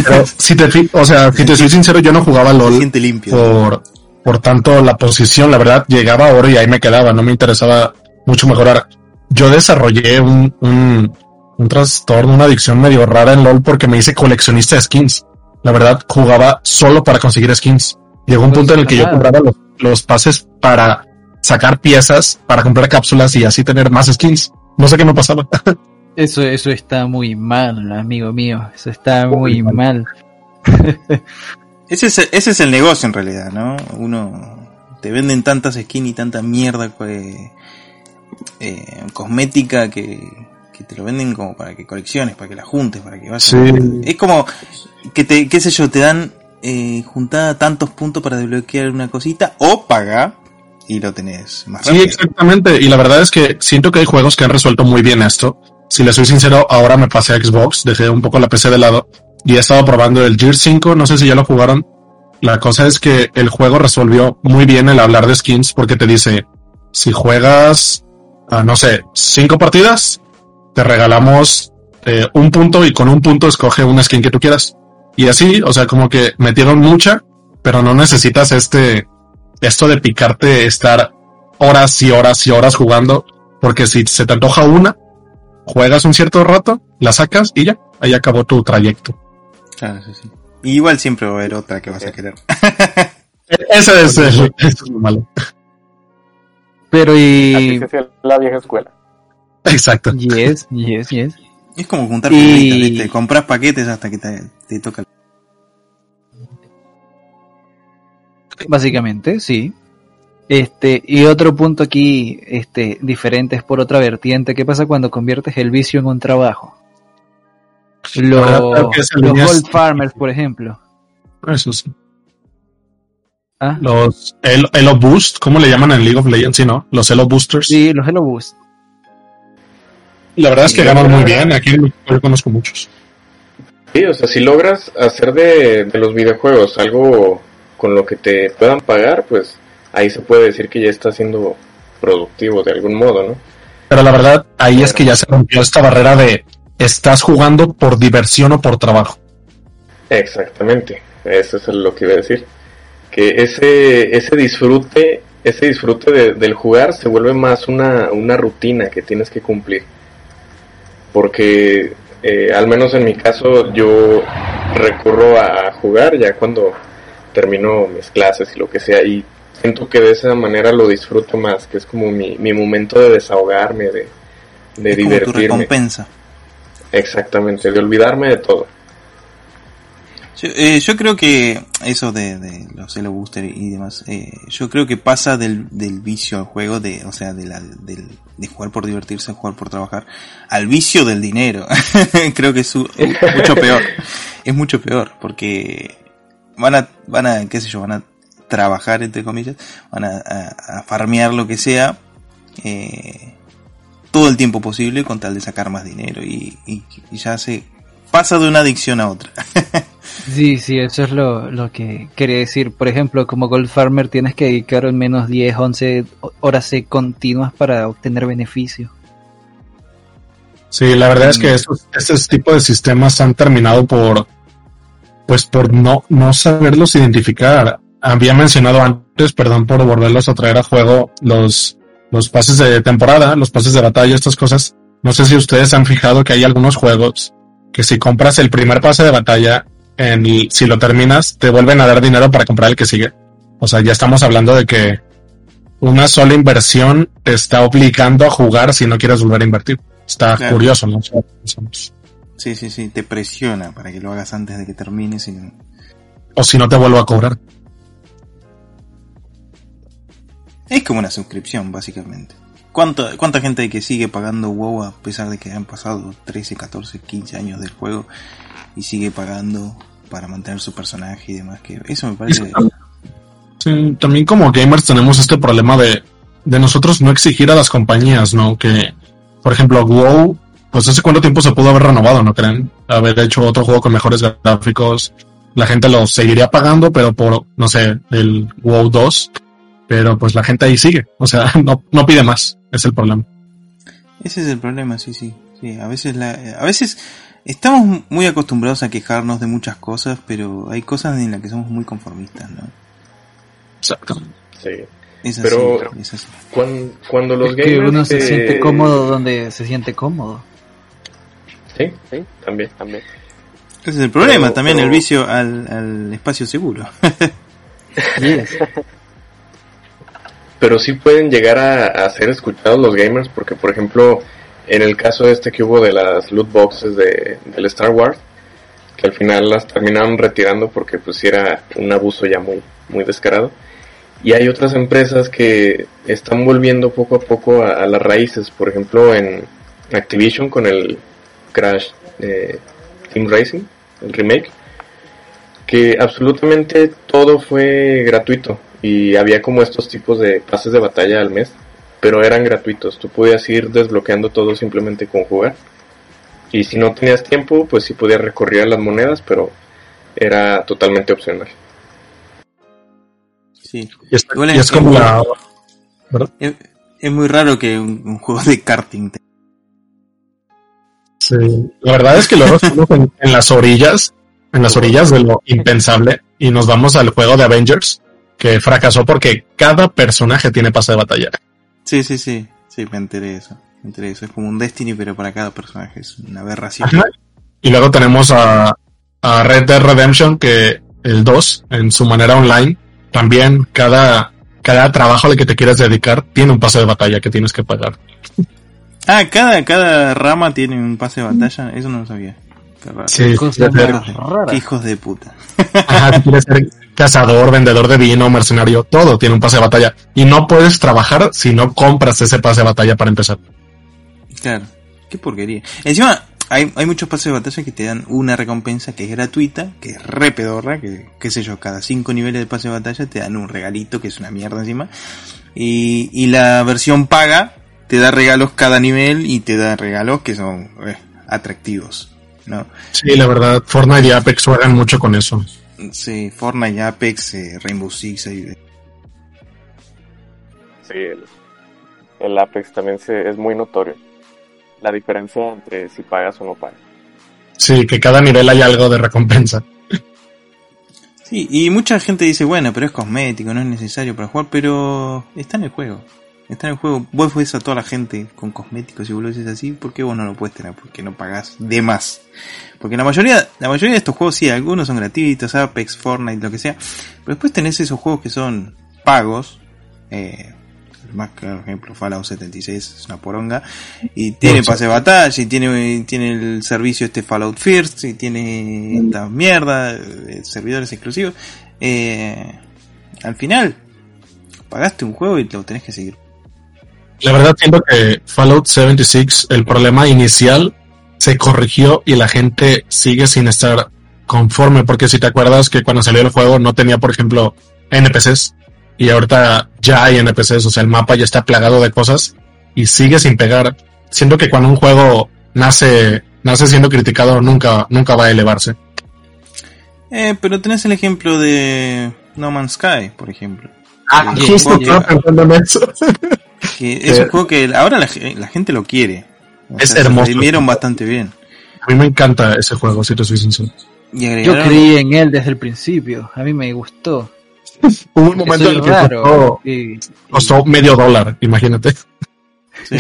Pero si te, o sea, si te soy sincero, yo no jugaba LOL limpio. por, por tanto la posición, la verdad, llegaba a oro y ahí me quedaba, no me interesaba mucho mejorar. Yo desarrollé un, un, un trastorno, una adicción medio rara en LOL porque me hice coleccionista de skins. La verdad, jugaba solo para conseguir skins. Llegó un Pues, punto en el que yo compraba los, los pases para sacar piezas, para comprar cápsulas y así tener más skins. No sé qué me pasaba. Eso, eso está muy mal, amigo mío, eso está muy Muy mal. Ese es, ese es el negocio en realidad, ¿no? Uno te venden tantas skins y tanta mierda que, eh, cosmética que, que te lo venden como para que colecciones, para que la juntes, para que vayas. Sí. Es como que te, qué sé yo, te dan eh, juntada tantos puntos para desbloquear una cosita o paga y lo tenés más Sí, rápido. exactamente. Y la verdad es que siento que hay juegos que han resuelto muy bien esto. Si les soy sincero, ahora me pasé a Xbox, dejé un poco la PC de lado y he estado probando el Gear 5, no sé si ya lo jugaron. La cosa es que el juego resolvió muy bien el hablar de skins porque te dice, si juegas, ah, no sé, cinco partidas, te regalamos eh, un punto y con un punto escoge una skin que tú quieras. Y así, o sea, como que metieron mucha, pero no necesitas este, esto de picarte, estar horas y horas y horas jugando, porque si se te antoja una, juegas un cierto rato, la sacas y ya, ahí acabó tu trayecto. Claro, sí, sí. Y igual siempre va a haber otra que vas a querer. Ese es, ese es lo malo. Pero Así y... se la vieja escuela. Exacto. Yes, yes, yes. Es como juntar Y-. Compras paquetes hasta que te, te toca. Básicamente, sí. Este, y otro punto aquí, este, diferente es por otra vertiente. ¿Qué pasa cuando conviertes el vicio en un trabajo? Los, los Gold Farmers, por ejemplo. Eso sí. ¿Ah? Los Elo, Elo Boost, ¿cómo le llaman en League of Legends? Sí, ¿no? Los Elo Boosters. Sí, los Hello Boost. La verdad es que ganan muy bien. Aquí en México yo conozco muchos. Sí, o sea, si logras hacer de, de los videojuegos algo con lo que te puedan pagar, pues ahí se puede decir que ya está siendo productivo de algún modo, ¿no? Pero la verdad, ahí es que ya se rompió esta barrera de estás jugando por diversión o por trabajo. Exactamente, eso es lo que iba a decir. Que ese, ese disfrute, ese disfrute de- del jugar se vuelve más una, una rutina que tienes que cumplir. Porque, eh, al menos en mi caso, yo recurro a jugar ya cuando termino mis clases y lo que sea, y siento que de esa manera lo disfruto más, que es como mi, mi momento de desahogarme, de, de es como tu divertirme. recompensa. Exactamente, de olvidarme de todo. Yo, eh, creo que eso de, los Elo Booster y demás, eh, yo creo que pasa del, del vicio al juego, de, o sea, de, la, del, de jugar por divertirse, jugar por trabajar, al vicio del dinero. creo que es mucho peor. Es mucho peor, porque van a, van a, qué sé yo, van a trabajar, entre comillas, van a, a, a farmear lo que sea, eh, todo el tiempo posible con tal de sacar más dinero y, y, y ya se pasa de una adicción a otra. Sí, sí, eso es lo, lo que quería decir. Por ejemplo, como Gold Farmer tienes que dedicar al menos 10, 11 horas eh, continuas para obtener beneficios. Sí, la verdad es Mm. que esos, esos tipos de sistemas han terminado por, pues por no, no saberlos identificar. Había mencionado antes, perdón por volverlos a traer a juego, los, los pases de temporada, los pases de batalla, estas cosas. No sé si ustedes han fijado que hay algunos juegos que si compras el primer pase de batalla, en, el- si lo terminas, te vuelven a dar dinero para comprar el que sigue. O sea, ya estamos hablando de que una sola inversión te está obligando a jugar si no quieres volver a invertir. Está Claro. curioso, ¿no? Sí, sí, sí, te presiona para que lo hagas antes de que termines. Y... O si no te vuelvo a cobrar. Es como una suscripción, básicamente. ¿Cuánta, ¿Cuánta gente hay que sigue pagando WoW a pesar de que han pasado 13, 14, 15 años del juego y sigue pagando para mantener su personaje y demás? que Eso me parece... Sí, también como gamers tenemos este problema de, de nosotros no exigir a las compañías, ¿no? Que, por ejemplo, WoW, pues hace cuánto tiempo se pudo haber renovado, ¿no creen? Haber hecho otro juego con mejores gráficos. La gente lo seguiría pagando, pero por, no sé, el WoW 2. Pero pues la gente ahí sigue. O sea, no, no pide más. Es el problema. Ese es el problema, sí, sí. sí a veces la, a veces estamos muy acostumbrados a quejarnos de muchas cosas, pero hay cosas en las que somos muy conformistas, ¿no? Exacto. Sí. Es así, Pero- es así. Cuando, cuando los Es que uno se eh, siente cómodo donde se siente cómodo. Sí, sí, también, también. Ese es el problema, Pero- también pero- el vicio al, al espacio seguro. Yes. Pero sí pueden llegar a, ser escuchados los gamers porque, por ejemplo, en el caso este que hubo de las loot boxes de, del Star Wars, que al final las terminaron retirando porque pues era un abuso ya muy, muy descarado. Y hay otras empresas que están volviendo poco a poco a, las raíces, por ejemplo en, Activision con el Crash de Team Racing, el remake, que absolutamente todo fue gratuito y había como estos tipos de pases de batalla al mes, pero eran gratuitos, tú podías ir desbloqueando todo simplemente con jugar. Y si no tenías tiempo, pues sí podías recorrer las monedas, pero era totalmente opcional. Sí. Y es, y es como la... ¿verdad? Es, es muy raro que un, un juego de karting te- Sí. La verdad es que luego estamos en, en las orillas, en las orillas de lo impensable, y nos vamos al juego de Avengers, que fracasó porque cada personaje tiene pase de batalla. Sí, sí, sí. Sí, me enteré de eso. Me enteré de eso. Es como un Destiny, pero para cada personaje. Es una aberración. Ajá. Y luego tenemos a, a Red Dead Redemption, que el 2, en su manera online, también cada, cada trabajo al que te quieras dedicar tiene un pase de batalla que tienes que pagar. Ah, cada, cada rama tiene un pase de batalla. Eso no lo sabía. Qué raro. Sí. Qué hijos de puta. Ajá, si quieres ser cazador, vendedor de vino, mercenario, todo tiene un pase de batalla. Y no puedes trabajar si no compras ese pase de batalla para empezar. Claro. Qué porquería. Encima, hay, hay muchos pases de batalla que te dan una recompensa que es gratuita, que es re pedorra, que, qué sé yo, cada cinco niveles de pase de batalla te dan un regalito que es una mierda encima. Y, y la versión paga te da regalos cada nivel y te da regalos que son eh, atractivos. ¿no? Sí, la verdad, Fortnite y Apex juegan mucho con eso. Sí, Fortnite, Apex, eh, Rainbow Six, ahí- Sí, el, el Apex también se, es muy notorio. La diferencia entre si pagas o no pagas. Sí, que cada nivel hay algo de recompensa. Sí, y mucha gente dice, bueno, pero es cosmético, no es necesario para jugar, pero está en el juego. Está en el juego. Vos ves a toda la gente con cosméticos y dices así, ¿por qué vos no lo puedes tener? Porque no pagás de más. Porque la mayoría, la mayoría de estos juegos, sí, algunos son gratuitos, Apex, Fortnite, lo que sea. Pero después tenés esos juegos que son pagos. Eh, el más claro ejemplo, Fallout 76 es una poronga. Y tiene pase de batalla, y tiene, tiene el servicio este Fallout First, y tiene esta mierda, servidores exclusivos. Eh, al final, pagaste un juego y lo tenés que seguir. La verdad siento que Fallout 76, el problema inicial se corrigió y la gente sigue sin estar conforme, porque si te acuerdas que cuando salió el juego no tenía, por ejemplo, NPCs y ahorita ya hay NPCs, o sea, el mapa ya está plagado de cosas y sigue sin pegar. Siento que cuando un juego nace, nace siendo criticado nunca, nunca va a elevarse. Eh, pero tenés el ejemplo de No Man's Sky, por ejemplo. Ah, justo estaba pensando en eso. Que es un juego que ahora la, ge- la gente lo quiere. O Es sea, hermoso. Se bastante bien. A mí me encanta ese juego, si te soy sincero. Yo creí en él desde el principio. A mí me gustó. Hubo un momento en el que raro. costó, Y- costó medio dólar, imagínate. Sí.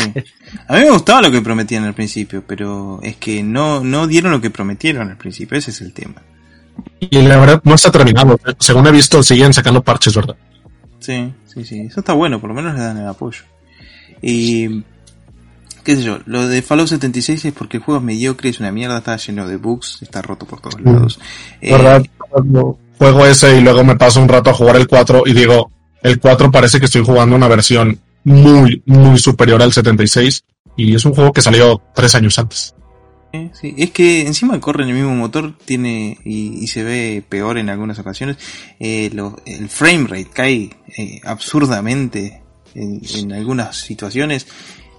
A mí me gustaba lo que prometían al principio, pero es que no, no dieron lo que prometieron al principio, ese es el tema. Y la verdad no está terminado. Según he visto, siguen sacando parches, ¿verdad? Sí, sí, sí, eso está bueno, por lo menos le dan el apoyo. Y qué sé yo, lo de Fallout 76 es porque el juego es mediocre, es una mierda, está lleno de bugs, está roto por todos Mm. lados. Eh, ¿Verdad? Cuando juego ese y luego me paso un rato a jugar el 4 y digo, el 4 parece que estoy jugando una versión muy, muy superior al 76 y es un juego que salió tres años antes. Sí, es que encima corre el mismo motor, tiene y, y se ve peor en algunas ocasiones. Eh, el frame rate cae eh, absurdamente en, algunas situaciones.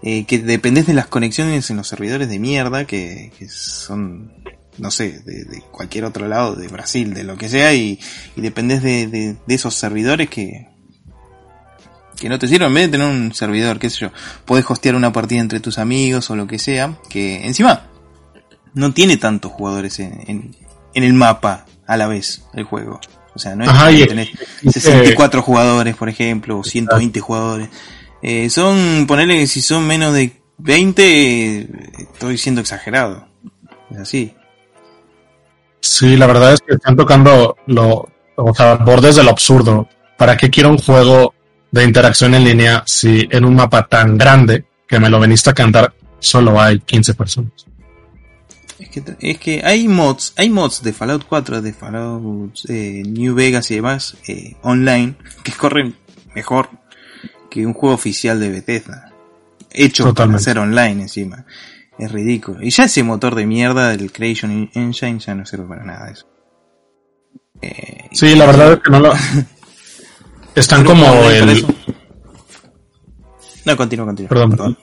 eh, que dependés de las conexiones en los servidores de mierda que, son, no sé, de, cualquier otro lado, de Brasil, de lo que sea, y, y dependés de, esos servidores que, que no te sirven. En vez de tener un servidor, qué sé yo, podés hostear una partida entre tus amigos o lo que sea, que encima no tiene tantos jugadores en, en, en el mapa a la vez el juego. O sea, no es Ajá, que tenés y- 64 jugadores, por ejemplo, o 120 jugadores. Eh, son, ponerle que si son menos de 20, eh, estoy siendo exagerado. Es así. Sí, la verdad es que están tocando lo, o sea, bordes de lo absurdo. ¿Para qué quiero un juego de interacción en línea si en un mapa tan grande que me lo veniste a cantar solo hay 15 personas? Es que, es que hay mods, hay mods de Fallout 4, de Fallout eh, New Vegas y demás, eh, online, que corren mejor que un juego oficial de Bethesda. Hecho para ser online encima. es ridículo. Y ya ese motor de mierda del Creation Engine ya no sirve para nada eso. Eh, sí, la verdad es que no lo... Están como el... No, continúa, continúa. Perdón.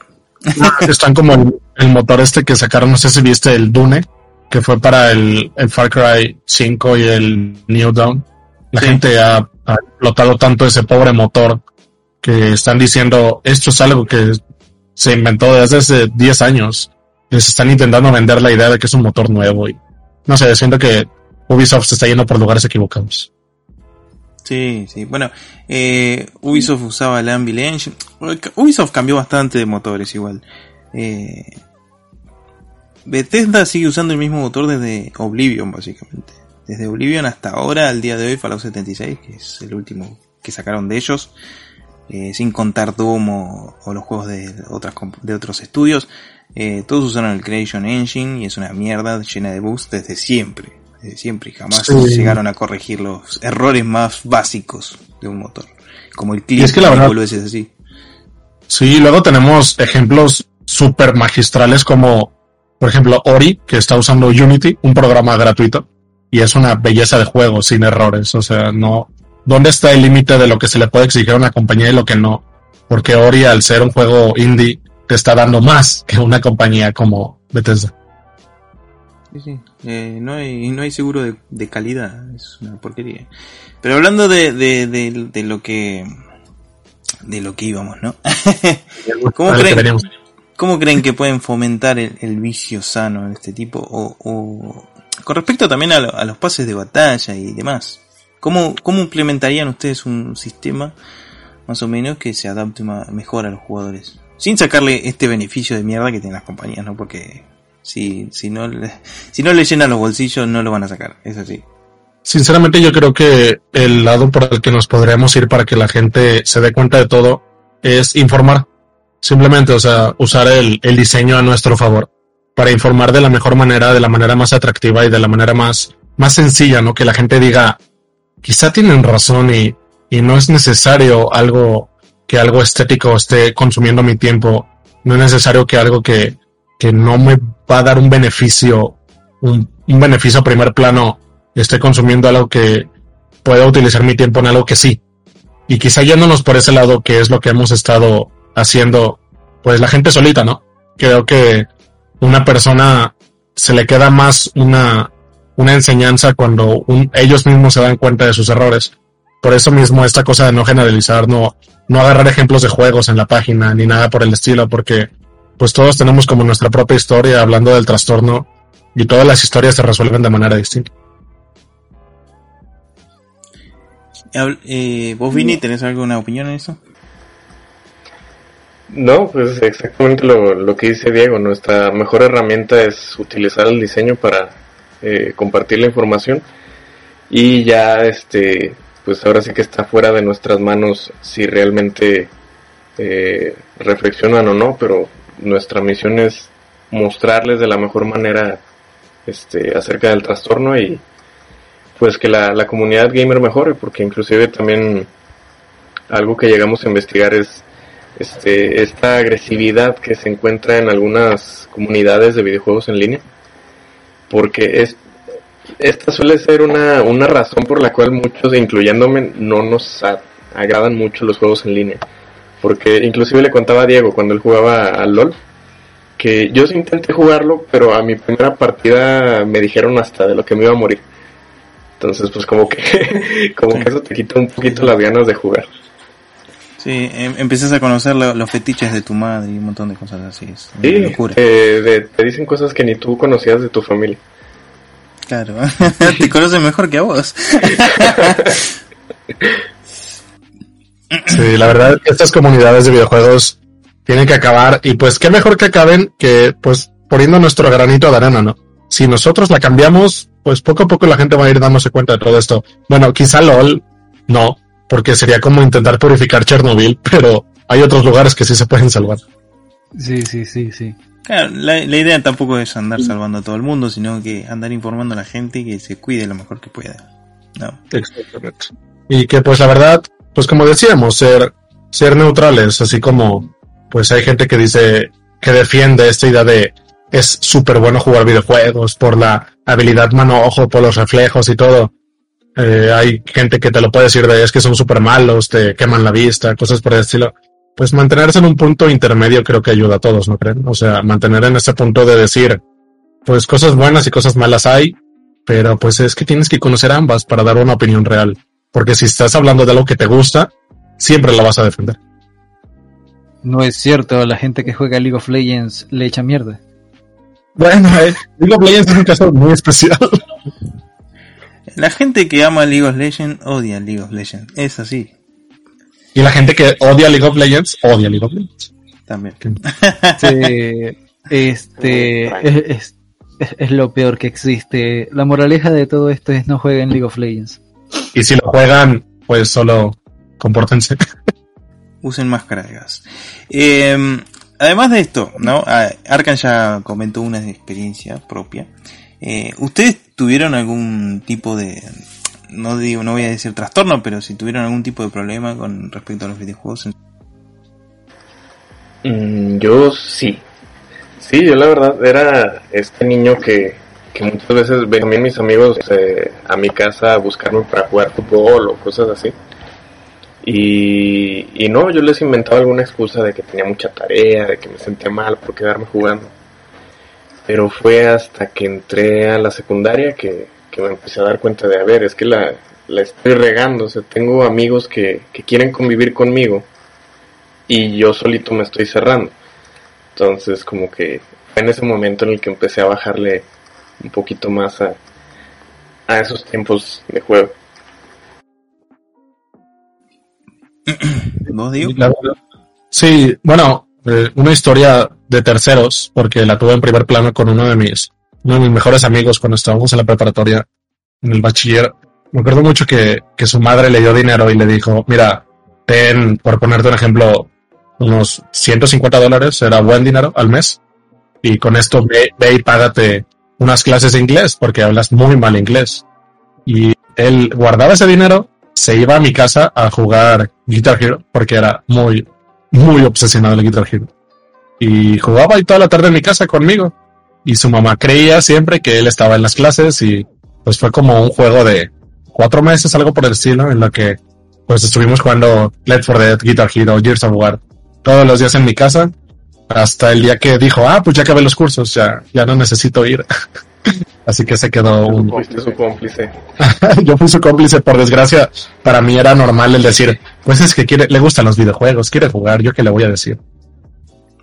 Están como el, motor este que sacaron, no sé si viste el Dune, que fue para el, el Far Cry 5 y el New Dawn. La gente ha, ha, explotado tanto ese pobre motor que están diciendo, esto es algo que se inventó desde hace 10 años. Les están intentando vender la idea de que es un motor nuevo y no sé, siento que Ubisoft se está yendo por lugares equivocados. Sí, sí. Bueno, eh, Ubisoft usaba el Anvil Engine. Ubisoft cambió bastante de motores igual. Eh, Bethesda sigue usando el mismo motor desde Oblivion, básicamente. Desde Oblivion hasta ahora, al día de hoy, Fallout 76, que es el último que sacaron de ellos. Eh, sin contar Doom o, los juegos de, otras, de otros estudios. Eh, todos usaron el Creation Engine y es una mierda llena de bugs desde siempre. Siempre. Jamás llegaron a corregir los errores más básicos de un motor. Como el clip es que la verdad, así. Sí, luego tenemos ejemplos super magistrales como, por ejemplo, Ori, que está usando Unity, un programa gratuito, y es una belleza de juego sin errores. O sea, no, ¿dónde está el límite de lo que se le puede exigir a una compañía y lo que no? Porque Ori, al ser un juego indie, te está dando más que una compañía como Bethesda. Sí, sí. Eh, no, hay, no hay seguro de, calidad, es una porquería. Pero hablando de, de, de, lo que de lo que íbamos, ¿no? ¿Cómo, creen, ¿Cómo creen que pueden fomentar el, vicio sano en este tipo? O, o con respecto también a, a, los pases de batalla y demás. ¿Cómo, ¿Cómo implementarían ustedes un sistema más o menos que se adapte mejor a los jugadores? Sin sacarle este beneficio de mierda que tienen las compañías, ¿no? Porque si, si, no, le, si no le llenan los bolsillos no lo van a sacar, es así. Sinceramente yo creo que el lado por el que nos podríamos ir para que la gente se dé cuenta de todo es informar. Simplemente, o sea, usar el, el diseño a nuestro favor para informar de la mejor manera, de la manera más atractiva y de la manera más, más sencilla, ¿no? Que la gente diga, quizá tienen razón y, y no es necesario algo que algo estético esté consumiendo mi tiempo. No es necesario que algo que, que no me va a dar un beneficio, un, un beneficio a primer plano, esté consumiendo algo que pueda utilizar mi tiempo en algo que sí. Y quizá yéndonos por ese lado, que es lo que hemos estado haciendo, pues la gente solita, ¿no? Creo que una persona se le queda más una, una enseñanza cuando ellos mismos se dan cuenta de sus errores. Por eso mismo esta cosa de no generalizar, no, no agarrar ejemplos de juegos en la página ni nada por el estilo, porque pues todos tenemos como nuestra propia historia hablando del trastorno y todas las historias se resuelven de manera distinta. Eh, ¿Vos, Vini, tenés alguna opinión en eso? No, pues exactamente lo, lo que dice Diego. Nuestra mejor herramienta es utilizar el diseño para eh, compartir la información y ya este pues ahora sí que está fuera de nuestras manos si realmente eh, reflexionan o no pero nuestra misión es mostrarles de la mejor manera este acerca del trastorno y pues que la, la comunidad gamer mejore porque inclusive también algo que llegamos a investigar es este, esta agresividad que se encuentra en algunas comunidades de videojuegos en línea porque es, esta suele ser una, una razón por la cual muchos, incluyéndome, no nos agradan mucho los juegos en línea. Porque inclusive le contaba a Diego cuando él jugaba al LOL, que yo sí intenté jugarlo, pero a mi primera partida me dijeron hasta de lo que me iba a morir. Entonces, pues como que, como que eso te quita un poquito las ganas de jugar. Sí, em, empiezas a conocer los fetiches de tu madre y un montón de cosas así. Es sí, te dicen cosas que ni tú conocías de tu familia. Claro, te conocen mejor que a vos. sí, la verdad es que estas comunidades de videojuegos tienen que acabar y pues qué mejor que acaben que pues poniendo nuestro granito de arena, ¿no? Si nosotros la cambiamos, pues poco a poco la gente va a ir dándose cuenta de todo esto. Bueno, quizá LOL no, porque sería como intentar purificar Chernobyl, pero hay otros lugares que sí se pueden salvar. Sí, sí, sí, sí. Claro, la, idea tampoco es andar salvando a todo el mundo, sino que andar informando a la gente y que se cuide lo mejor que pueda. No. Exactamente. Y que pues la verdad, pues como decíamos, ser, ser neutrales, así como pues hay gente que dice, que defiende esta idea de es súper bueno jugar videojuegos por la habilidad mano-ojo, por los reflejos y todo. Eh, hay gente que te lo puede decir de es que son súper malos, te queman la vista, cosas por el estilo. Pues mantenerse en un punto intermedio creo que ayuda a todos, ¿no creen? O sea, mantener en ese punto de decir, pues cosas buenas y cosas malas hay, pero pues es que tienes que conocer ambas para dar una opinión real. Porque si estás hablando de algo que te gusta, siempre la vas a defender. No es cierto, la gente que juega League of Legends le echa mierda. Bueno, eh, League of Legends es un caso muy especial. La gente que ama League of Legends odia League of Legends. Es así. Y la gente que odia League of Legends odia League of Legends. También. Sí, este es, es- es lo peor que existe. La moraleja de todo esto es no jueguen League of Legends. Y si lo juegan, pues solo compórtense. Usen máscara de gas. Eh, además de esto, ¿no? Ah, Arkan ya comentó una experiencia propia. Eh, ¿Ustedes tuvieron algún tipo de, no digo, no voy a decir trastorno, pero si tuvieron algún tipo de problema con respecto a los videojuegos? Mm, yo sí. Sí, yo la verdad era este niño que, que muchas veces venían mis amigos eh, a mi casa a buscarme para jugar fútbol o cosas así. Y, y no, yo les inventaba alguna excusa de que tenía mucha tarea, de que me sentía mal por quedarme jugando. Pero fue hasta que entré a la secundaria que, que me empecé a dar cuenta de, a ver, es que la, la estoy regando. O tengo amigos que, que quieren convivir conmigo y yo solito me estoy cerrando. Entonces, como que fue en ese momento en el que empecé a bajarle un poquito más a, a esos tiempos de juego. ¿Vos digo? Sí, bueno, eh, una historia de terceros, porque la tuve en primer plano con uno de mis, uno de mis mejores amigos cuando estábamos en la preparatoria, en el bachiller. Me acuerdo mucho que, que su madre le dio dinero y le dijo, mira, ten, por ponerte un ejemplo, unos 150 dólares, era buen dinero al mes, y con esto ve, ve y págate unas clases de inglés, porque hablas muy mal inglés. Y él guardaba ese dinero, se iba a mi casa a jugar Guitar Hero, porque era muy, muy obsesionado el Guitar Hero. Y jugaba ahí toda la tarde en mi casa conmigo. Y su mamá creía siempre que él estaba en las clases y pues fue como un juego de cuatro meses, algo por el estilo, en lo que pues estuvimos jugando Left 4 Dead, Guitar Hero, Gears of War, todos los días en mi casa, hasta el día que dijo, ah, pues ya acabé los cursos, ya, ya no necesito ir. Así que se quedó un, Fuiste su cómplice. yo fui su cómplice, por desgracia, para mí era normal el decir, pues es que quiere, le gustan los videojuegos, quiere jugar, yo qué le voy a decir.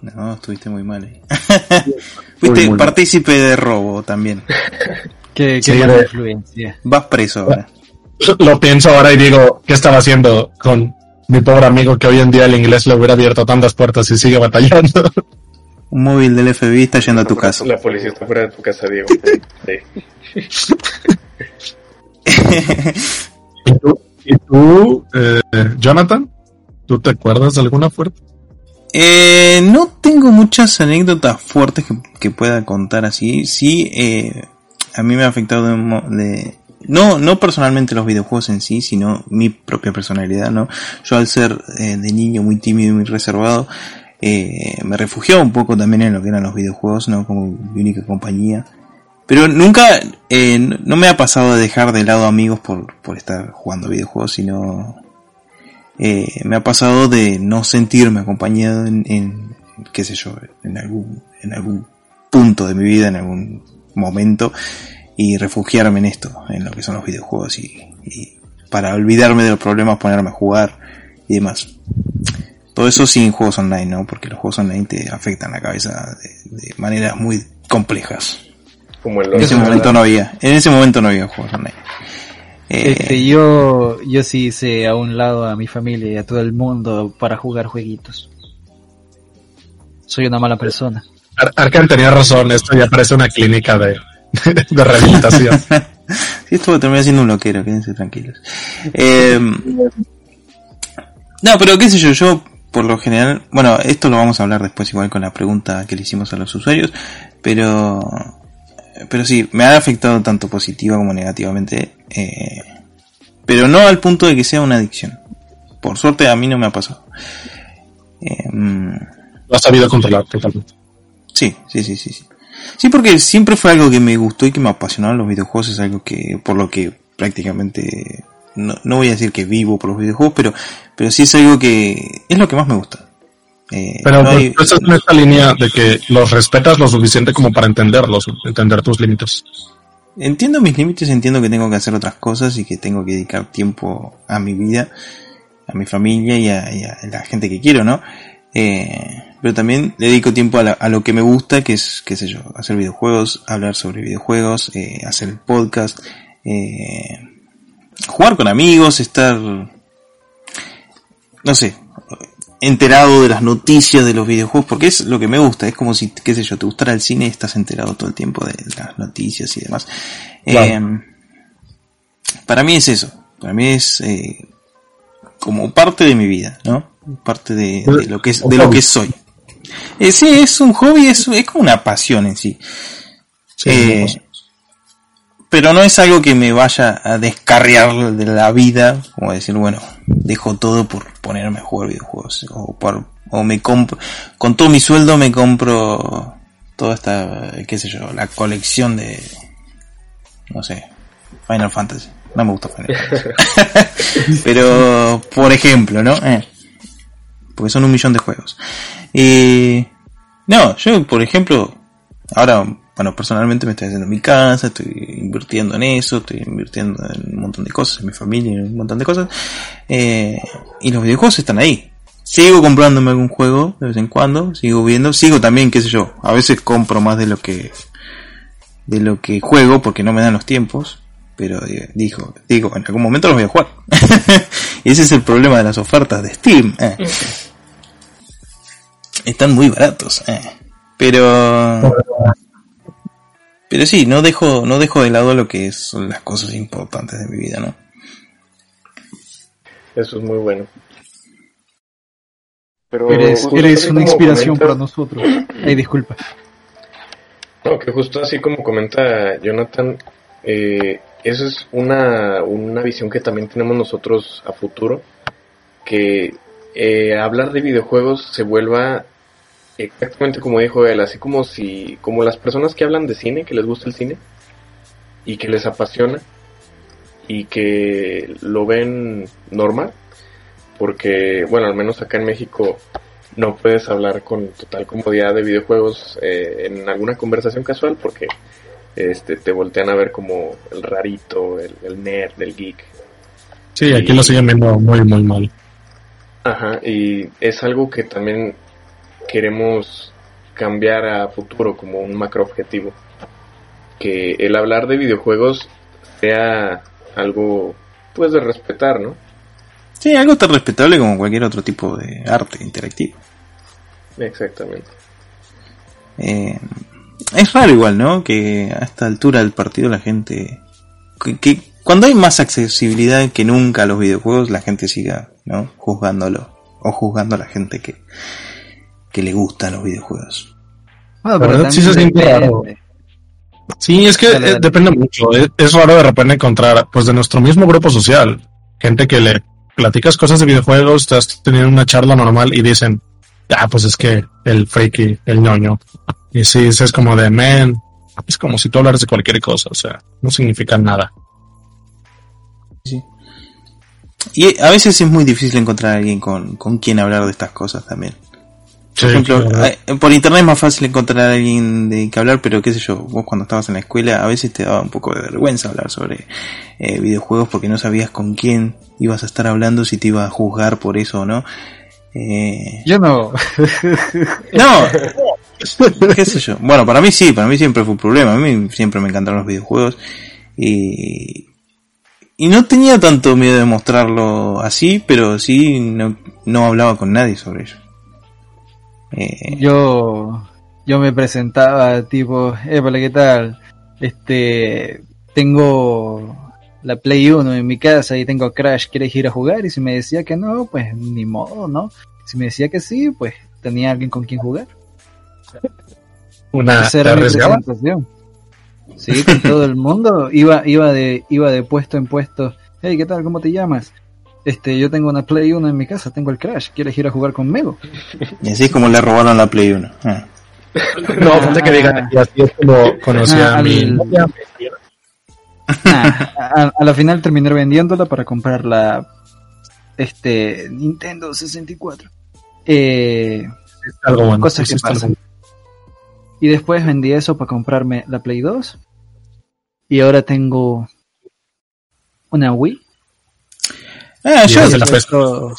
No, estuviste muy mal. eh. Fuiste Muy, muy mal. partícipe de robo también. Qué, qué Sí, mala de- influencia. Vas preso ahora. Lo pienso ahora y digo, ¿qué estaba haciendo con mi pobre amigo que hoy en día el inglés le hubiera abierto tantas puertas y sigue batallando? Un móvil del FBI está yendo a tu casa. La policía está fuera de tu casa, Diego. Sí. ¿Y tú, y tú, eh, Jonathan? ¿Tú te acuerdas de alguna fuerte? Eh, no tengo muchas anécdotas fuertes que, que pueda contar así. Sí, eh, a mí me ha afectado de, de- no, no personalmente los videojuegos en sí, sino mi propia personalidad, ¿no? Yo al ser eh, de niño muy tímido y muy reservado, eh, me refugiaba un poco también en lo que eran los videojuegos, ¿no? Como mi única compañía. Pero nunca, eh, no me ha pasado de dejar de lado amigos por, por estar jugando videojuegos, sino eh, me ha pasado de no sentirme acompañado en, en, qué sé yo, en algún, en algún punto de mi vida, en algún momento, y refugiarme en esto, en lo que son los videojuegos, y, y para olvidarme de los problemas ponerme a jugar y demás. Todo eso sin juegos online, ¿no? Porque los juegos online te afectan la cabeza de, de maneras muy complejas. Como el En ese momento no había, en ese momento no había juegos online. Eh, Este, yo, yo sí hice a un lado a mi familia y a todo el mundo para jugar jueguitos. Soy una mala persona. Ar- Arkan tenía razón, esto ya parece una clínica de, de rehabilitación. Sí, esto va a terminar siendo un loquero, quédense tranquilos. Eh, no, pero qué sé yo, yo por lo general, bueno, esto lo vamos a hablar después igual con la pregunta que le hicimos a los usuarios, pero pero sí, me ha afectado tanto positiva como negativamente, eh, pero no al punto de que sea una adicción. Por suerte a mí no me ha pasado. Eh, mm, Lo has sabido controlar totalmente. Sí, sí, sí, sí. sí. Sí, porque siempre fue algo que me gustó y que me apasionaba los videojuegos, es algo que, por lo que prácticamente, no, no voy a decir que vivo por los videojuegos, pero, pero sí es algo que es lo que más me gusta. Eh, pero no hay... estás en esta línea de que los respetas lo suficiente como para entenderlos, entender tus límites. Entiendo mis límites, entiendo que tengo que hacer otras cosas y que tengo que dedicar tiempo a mi vida, a mi familia y a, la gente que quiero, ¿no? Eh, pero también dedico tiempo a, lo que me gusta, que es, qué sé yo, hacer videojuegos, hablar sobre videojuegos, eh, hacer el podcast, eh, jugar con amigos, estar, no sé, enterado de las noticias de los videojuegos, porque es lo que me gusta, es como si, qué sé yo, te gustara el cine y estás enterado todo el tiempo de las noticias y demás. Eh, para mí es eso, para mí es eh, como parte de mi vida, ¿no? Parte de, lo que es, de lo que soy. Eh, sí, es un hobby, es, es como una pasión en sí. Eh, pero no es algo que me vaya a descarriar de la vida, como decir, bueno, dejo todo por ponerme a jugar videojuegos, o por, o me compro, con todo mi sueldo me compro toda esta, qué sé yo, la colección de, no sé, Final Fantasy. No me gusta Final Fantasy. pero, por ejemplo, ¿no? Eh, porque son un millón de juegos. Y, no, yo, por ejemplo, ahora bueno, personalmente me estoy haciendo mi casa, estoy invirtiendo en eso, estoy invirtiendo en un montón de cosas, en mi familia, en un montón de cosas. Eh, y los videojuegos están ahí. Sigo comprándome algún juego de vez en cuando, sigo viendo, sigo también, qué sé yo, a veces compro más de lo que de lo que juego porque no me dan los tiempos, pero digo, digo, en algún momento los voy a jugar. y ese es el problema de las ofertas de Steam. Eh. Están muy baratos, eh. pero pero sí, no dejo, no dejo de lado lo que son las cosas importantes de mi vida, ¿no? Eso es muy bueno. Pero eres, una inspiración para nosotros. Ay, disculpa. No, que justo así como comenta Jonathan, eh, eso es una, una visión que también tenemos nosotros a futuro, que eh, hablar de videojuegos se vuelva Exactamente como dijo él, así como si, como las personas que hablan de cine, que les gusta el cine y que les apasiona y que lo ven normal, porque, bueno, al menos acá en México no puedes hablar con total comodidad de videojuegos eh, en alguna conversación casual porque este, te voltean a ver como el rarito, el, nerd, el geek. Sí, aquí lo siguen viendo muy, muy mal. Ajá, y es algo que también queremos cambiar a futuro como un macro objetivo. Que el hablar de videojuegos sea algo pues de respetar, ¿no? Sí, algo tan respetable como cualquier otro tipo de arte interactivo. Exactamente. Eh, es raro igual, ¿no? Que a esta altura del partido la gente... Que, cuando hay más accesibilidad que nunca a los videojuegos, la gente siga, ¿no? Juzgándolo. O juzgando a la gente que, que le gustan los videojuegos. sí es que eh, depende mucho. Es, raro de repente encontrar, pues de nuestro mismo grupo social, gente que le platicas cosas de videojuegos, estás teniendo una charla normal y dicen, ah, pues es que el freaky, el ñoño. Y sí, es como de, man, es como si tú hablaras de cualquier cosa, o sea, no significa nada. Sí. Y a veces es muy difícil encontrar a alguien con, con quien hablar de estas cosas también. Por ejemplo, eh, por internet es más fácil encontrar a alguien de que hablar, pero qué sé yo, vos cuando estabas en la escuela a veces te daba un poco de vergüenza hablar sobre eh, videojuegos porque no sabías con quién ibas a estar hablando, si te iba a juzgar por eso o no. Eh... Yo no. no. qué sé yo. Bueno, para mí sí, para mí siempre fue un problema. A mí siempre me encantaron los videojuegos y y no tenía tanto miedo de mostrarlo así, pero sí no, no hablaba con nadie sobre ello. Eh, yo, yo me presentaba tipo, épale, ¿qué tal? Este, tengo la Play 1 en mi casa y tengo Crash, ¿quieres ir a jugar? Y si me decía que no, pues ni modo, ¿no? Si me decía que sí, pues tenía alguien con quien jugar. Una Esa presentación. Sí, con todo el mundo. Iba, iba de, iba de puesto en puesto. Hey, ¿qué tal? ¿Cómo te llamas? Este, yo tengo una Play 1 en mi casa, tengo el Crash, ¿quieres ir a jugar conmigo? Y así es como le robaron la Play 1. Ah. No, falta que digan, y así es como conocí Ah, a mi novia. Nah, a, a la final terminé vendiéndola para comprar la este Nintendo 64. Eh, Es algo bueno. cosas que algo pasan. Y después vendí eso para comprarme la Play 2. Y ahora tengo una Wii. Ah, yo,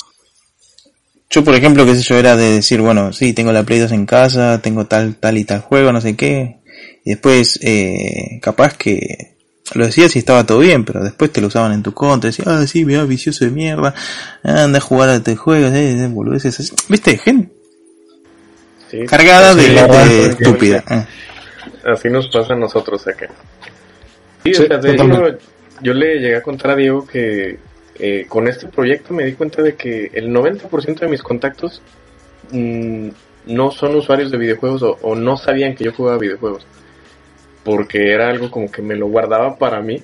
yo, por ejemplo, qué sé yo, era de decir, bueno, sí, tengo la Play 2 en casa, tengo tal, tal y tal juego, no sé qué. Y después, eh, capaz que lo decías y estaba todo bien, pero después te lo usaban en tu contra, decías, ah, sí, mira, vicioso de mierda, anda a jugar a este juego, eh, eh, boludeces así. ¿Viste? Gente Sí, cargada de gente estúpida. Ah. Así nos pasa a nosotros acá. Sí, Sí, o sea, de hecho, yo le llegué a contar a Diego que eh, con este proyecto me di cuenta de que el 90% de mis contactos mm, no son usuarios de videojuegos o, o no sabían que yo jugaba videojuegos. Porque era algo como que me lo guardaba para mí.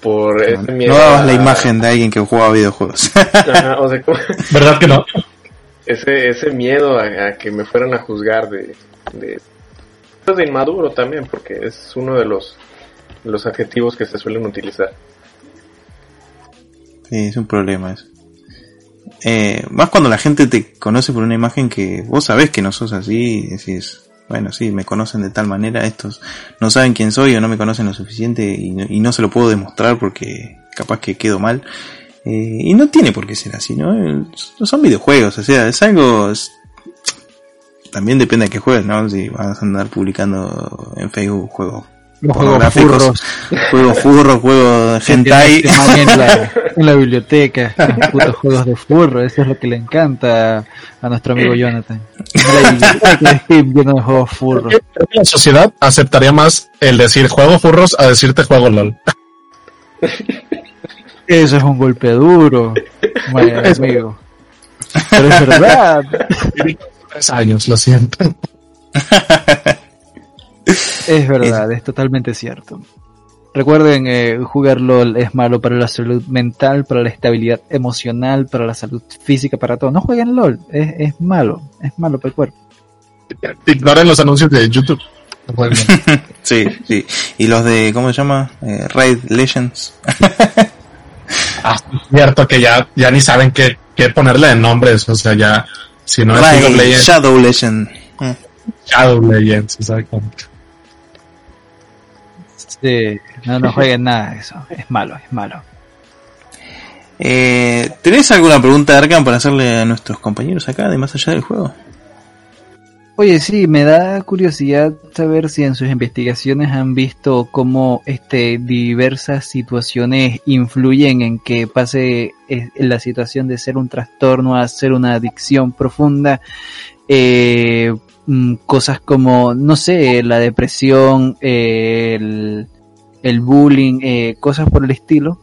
Por ese miedo. No dabas la a- imagen de alguien que jugaba videojuegos. Ajá, o sea, como- ¿Verdad que no? ese, ese miedo a, a que me fueran a juzgar de, de, de inmaduro también, porque es uno de los, los adjetivos que se suelen utilizar. Sí, es un problema eso. Eh, más cuando la gente te conoce por una imagen que vos sabés que no sos así, decís, bueno, sí, me conocen de tal manera, estos no saben quién soy o no me conocen lo suficiente y no, se lo puedo demostrar porque capaz que quedo mal. Eh, y no tiene por qué ser así, ¿no? Eh, Son videojuegos, o sea, es algo... también depende de qué juegues, ¿no? Si vas a andar publicando en Facebook juegos Los juegos furros. juegos furros, juegos hentai. en la, en la biblioteca. Putos juegos de furro. Eso es lo que le encanta a nuestro amigo Jonathan. La biblioteca es lleno de juegos furros. Creo que la sociedad aceptaría más el decir juego furros a decirte juego LOL. Eso es un golpe duro, amigo. Pero es verdad. Tres años, lo siento. Es verdad, es totalmente cierto. Recuerden, eh, jugar LOL es malo para la salud mental, para la estabilidad emocional, para la salud física, para todo. No jueguen LOL, es, es malo, es malo para el cuerpo. Ignoren los anuncios de YouTube. Sí, sí. Y los de, ¿cómo se llama? Eh, Raid Legends. ah, cierto que ya, ya ni saben qué, qué ponerle de nombres. O sea, ya, si no es League of Raid Legends, Shadow Legend. Mm. Shadow Legends, exactamente. Sí, no, no jueguen nada de eso, es malo, es malo. Eh, ¿Tenés alguna pregunta, Arkham, para hacerle a nuestros compañeros acá, de más allá del juego? Oye, sí, me da curiosidad saber si en sus investigaciones han visto cómo este diversas situaciones influyen en que pase eh, la situación de ser un trastorno a ser una adicción profunda. Eh, mm, cosas como, no sé, la depresión, eh, el, el bullying, eh, cosas por el estilo.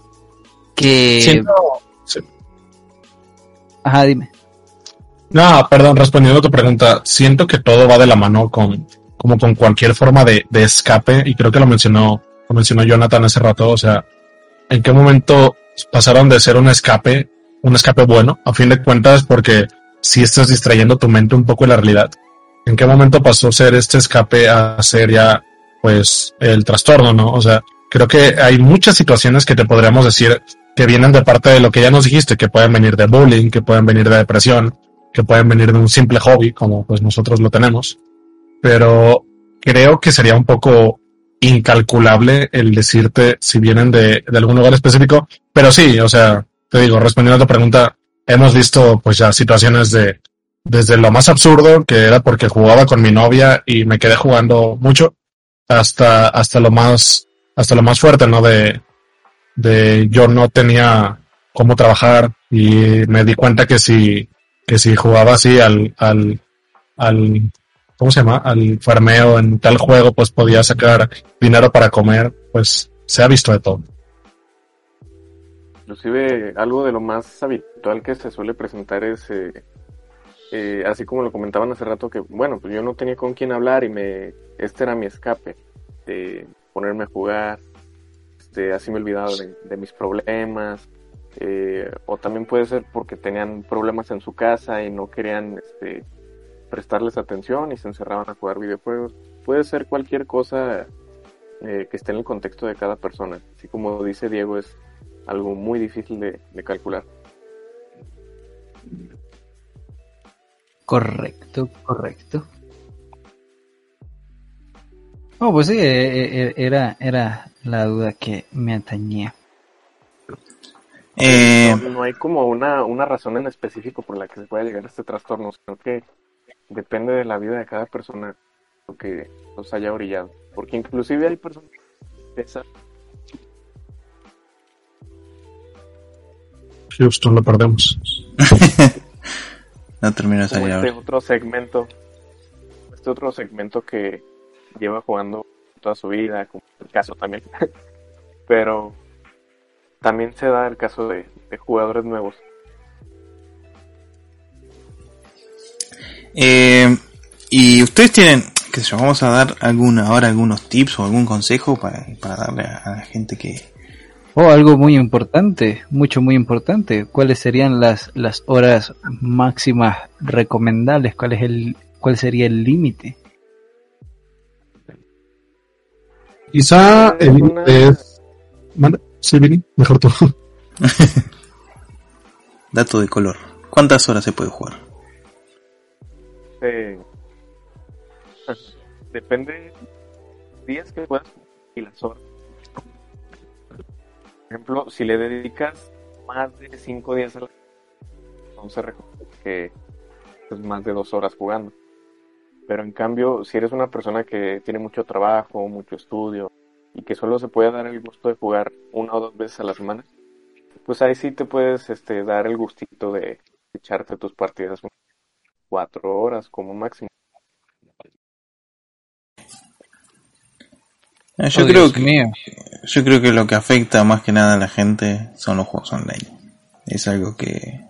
Que... Siento- sí. Ajá, dime. No, perdón, respondiendo a tu pregunta, siento que todo va de la mano con, como con cualquier forma de, de escape, y creo que lo mencionó, lo mencionó Jonathan hace rato, o sea, en qué momento pasaron de ser un escape, un escape bueno, a fin de cuentas, porque si estás distrayendo tu mente un poco de la realidad, en qué momento pasó ser este escape a ser ya, pues, el trastorno, ¿no? O sea, creo que hay muchas situaciones que te podríamos decir que vienen de parte de lo que ya nos dijiste, que pueden venir de bullying, que pueden venir de depresión, que pueden venir de un simple hobby, como pues nosotros lo tenemos. Pero creo que sería un poco incalculable el decirte si vienen de, de algún lugar específico. Pero sí, o sea, te digo, respondiendo a tu pregunta, hemos visto pues ya situaciones de desde lo más absurdo, que era porque jugaba con mi novia y me quedé jugando mucho, hasta, hasta lo más, hasta lo más fuerte, ¿no? De, de yo no tenía cómo trabajar y me di cuenta que si, que si jugaba así al, al, al, ¿cómo se llama? Al farmeo en tal juego, pues podía sacar dinero para comer, pues se ha visto de todo. Inclusive algo de lo más habitual que se suele presentar es, eh, eh, así como lo comentaban hace rato, que bueno, pues yo no tenía con quién hablar y me, este era mi escape, de ponerme a jugar, este, así me olvidaba de, mis problemas, eh, o también puede ser porque tenían problemas en su casa y no querían este, prestarles atención y se encerraban a jugar videojuegos. Puede ser cualquier cosa eh, que esté en el contexto de cada persona. Así como dice Diego, es algo muy difícil de calcular. Correcto, correcto. Oh, pues sí, eh, eh, era, era la duda que me atañía. Eh, No, no hay como una, una razón en específico por la que se pueda llegar a este trastorno, sino que depende de la vida de cada persona lo que los haya orillado. Porque inclusive hay personas que esa- Houston lo perdemos. no terminó de como salir este ahora. otro segmento, este otro segmento que lleva jugando toda su vida, como el caso también. Pero también se da el caso de, de jugadores nuevos. Eh, y ustedes tienen, qué sé yo, vamos a dar alguna, ahora algunos tips o algún consejo para, para darle a, a la gente que... Oh, algo muy importante, mucho muy importante. ¿Cuáles serían las, las horas máximas recomendables? ¿Cuál es el, cuál sería el límite? Quizá el límite es. Manda, sí, Vini, mejor tú. Dato de color. ¿Cuántas horas se puede jugar? Eh, depende días que puedas y las horas. Ejemplo, si le dedicas más de 5 días a la recomienda que es más de dos horas jugando. Pero en cambio, si eres una persona que tiene mucho trabajo, mucho estudio y que solo se puede dar el gusto de jugar una o dos veces a la semana, pues ahí sí te puedes este, dar el gustito de echarte tus partidas cuatro horas como máximo. Yo Oh, creo Dios que mío. yo creo que lo que afecta más que nada a la gente son los juegos online. Es algo que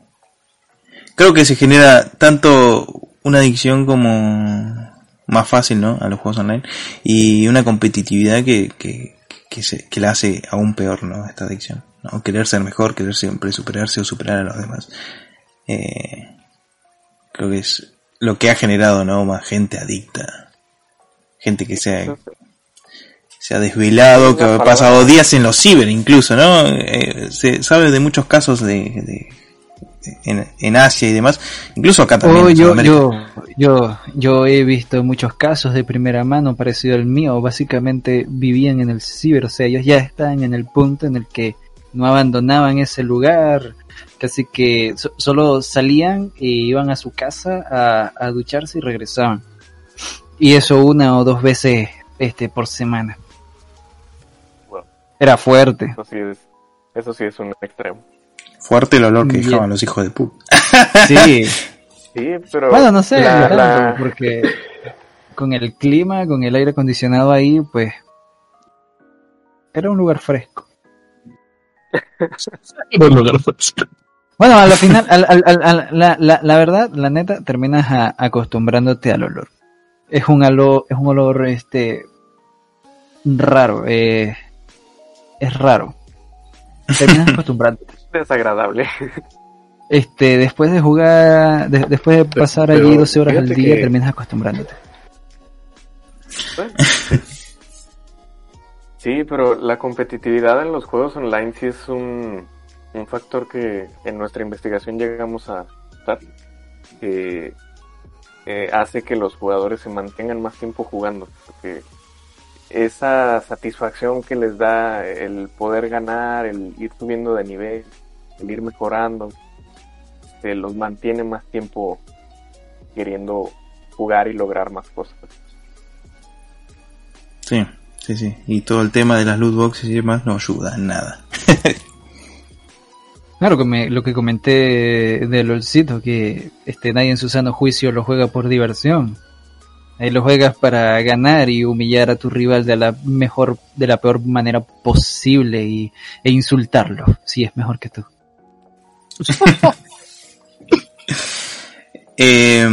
creo que se genera tanto una adicción como más fácil, ¿no? A los juegos online y una competitividad que que, que, se, que la hace aún peor, ¿no? Esta adicción, ¿no? Querer ser mejor, querer siempre superarse o superar a los demás. Eh, creo que es lo que ha generado, ¿no? Más gente adicta, gente que se ha se ha desvelado, que ha pasado días en los ciber incluso, ¿no? Eh, se sabe de muchos casos de, de- en, en Asia y demás, incluso acá también. Oh, yo, yo, yo, yo he visto muchos casos de primera mano parecido al mío. Básicamente vivían en el ciber, o sea, ellos ya estaban en el punto en el que no abandonaban ese lugar, casi que so- solo salían e iban a su casa a, a ducharse y regresaban. Y eso una o dos veces este por semana. Era fuerte. Eso sí es, eso sí es un extremo. Fuerte el olor que dejaban los hijos de puta. Sí. Sí, pero Bueno, no sé, la- la- porque con el clima, con el aire acondicionado ahí, pues era un lugar fresco. Buen lugar, pues. Bueno, a la final, al- al- al- al- la, la, la verdad, la neta, terminas a- acostumbrándote al olor. Es un olor, es un olor, este, raro, eh, es raro. Terminas acostumbrándote. desagradable. Este, después de jugar, de- después de pasar pero allí 12 horas al día, que- terminas acostumbrándote. Bueno. Sí, pero la competitividad en los juegos online sí es un, un factor que en nuestra investigación llegamos a notar que eh, hace que los jugadores se mantengan más tiempo jugando. Porque esa satisfacción que les da el poder ganar, el ir subiendo de nivel, el ir mejorando, este, los mantiene más tiempo queriendo jugar y lograr más cosas. Sí, sí, sí. Y todo el tema de las loot boxes y demás no ayuda en nada. Claro, que me- lo que comenté de LOLcito, que este, nadie en su sano juicio lo juega por diversión. Ahí lo juegas para ganar y humillar a tu rival de la mejor, de la peor manera posible y, e insultarlo, si es mejor que tú. Eh,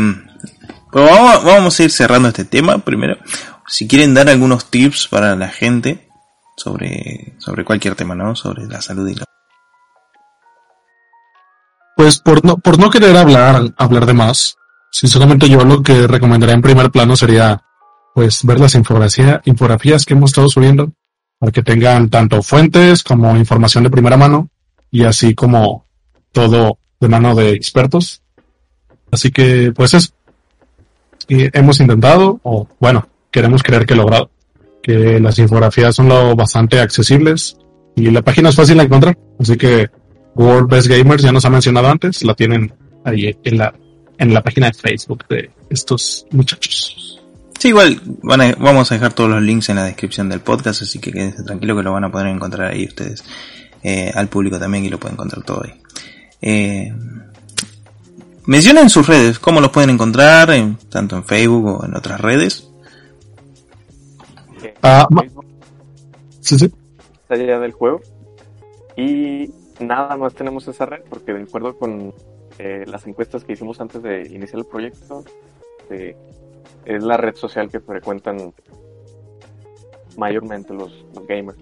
pero vamos, vamos a ir cerrando este tema primero. Si quieren dar algunos tips para la gente sobre, sobre cualquier tema, ¿no? Sobre la salud y la... Pues por no, por no querer hablar, hablar de más, Sí, solamente yo lo que recomendaría en primer plano sería pues ver las infografía, infografías que hemos estado subiendo para que tengan tanto fuentes como información de primera mano y así como todo de mano de expertos. Así que pues es hemos intentado o bueno, queremos creer que logrado que las infografías son lo bastante accesibles y la página es fácil de encontrar. Así que World Best Gamers ya nos ha mencionado antes, la tienen ahí en la en la página de Facebook de estos muchachos. Sí, igual vamos a dejar todos los links en la descripción del podcast, así que quédense tranquilo que lo van a poder encontrar ahí ustedes, eh, al público también y lo pueden encontrar todo ahí. Eh, mencionen sus redes, cómo los pueden encontrar, tanto en Facebook o en otras redes. Ah, sí, sí. Allá del juego. Y nada más tenemos esa red porque de acuerdo con eh, las encuestas que hicimos antes de iniciar el proyecto, eh, es la red social que frecuentan mayormente los, gamers.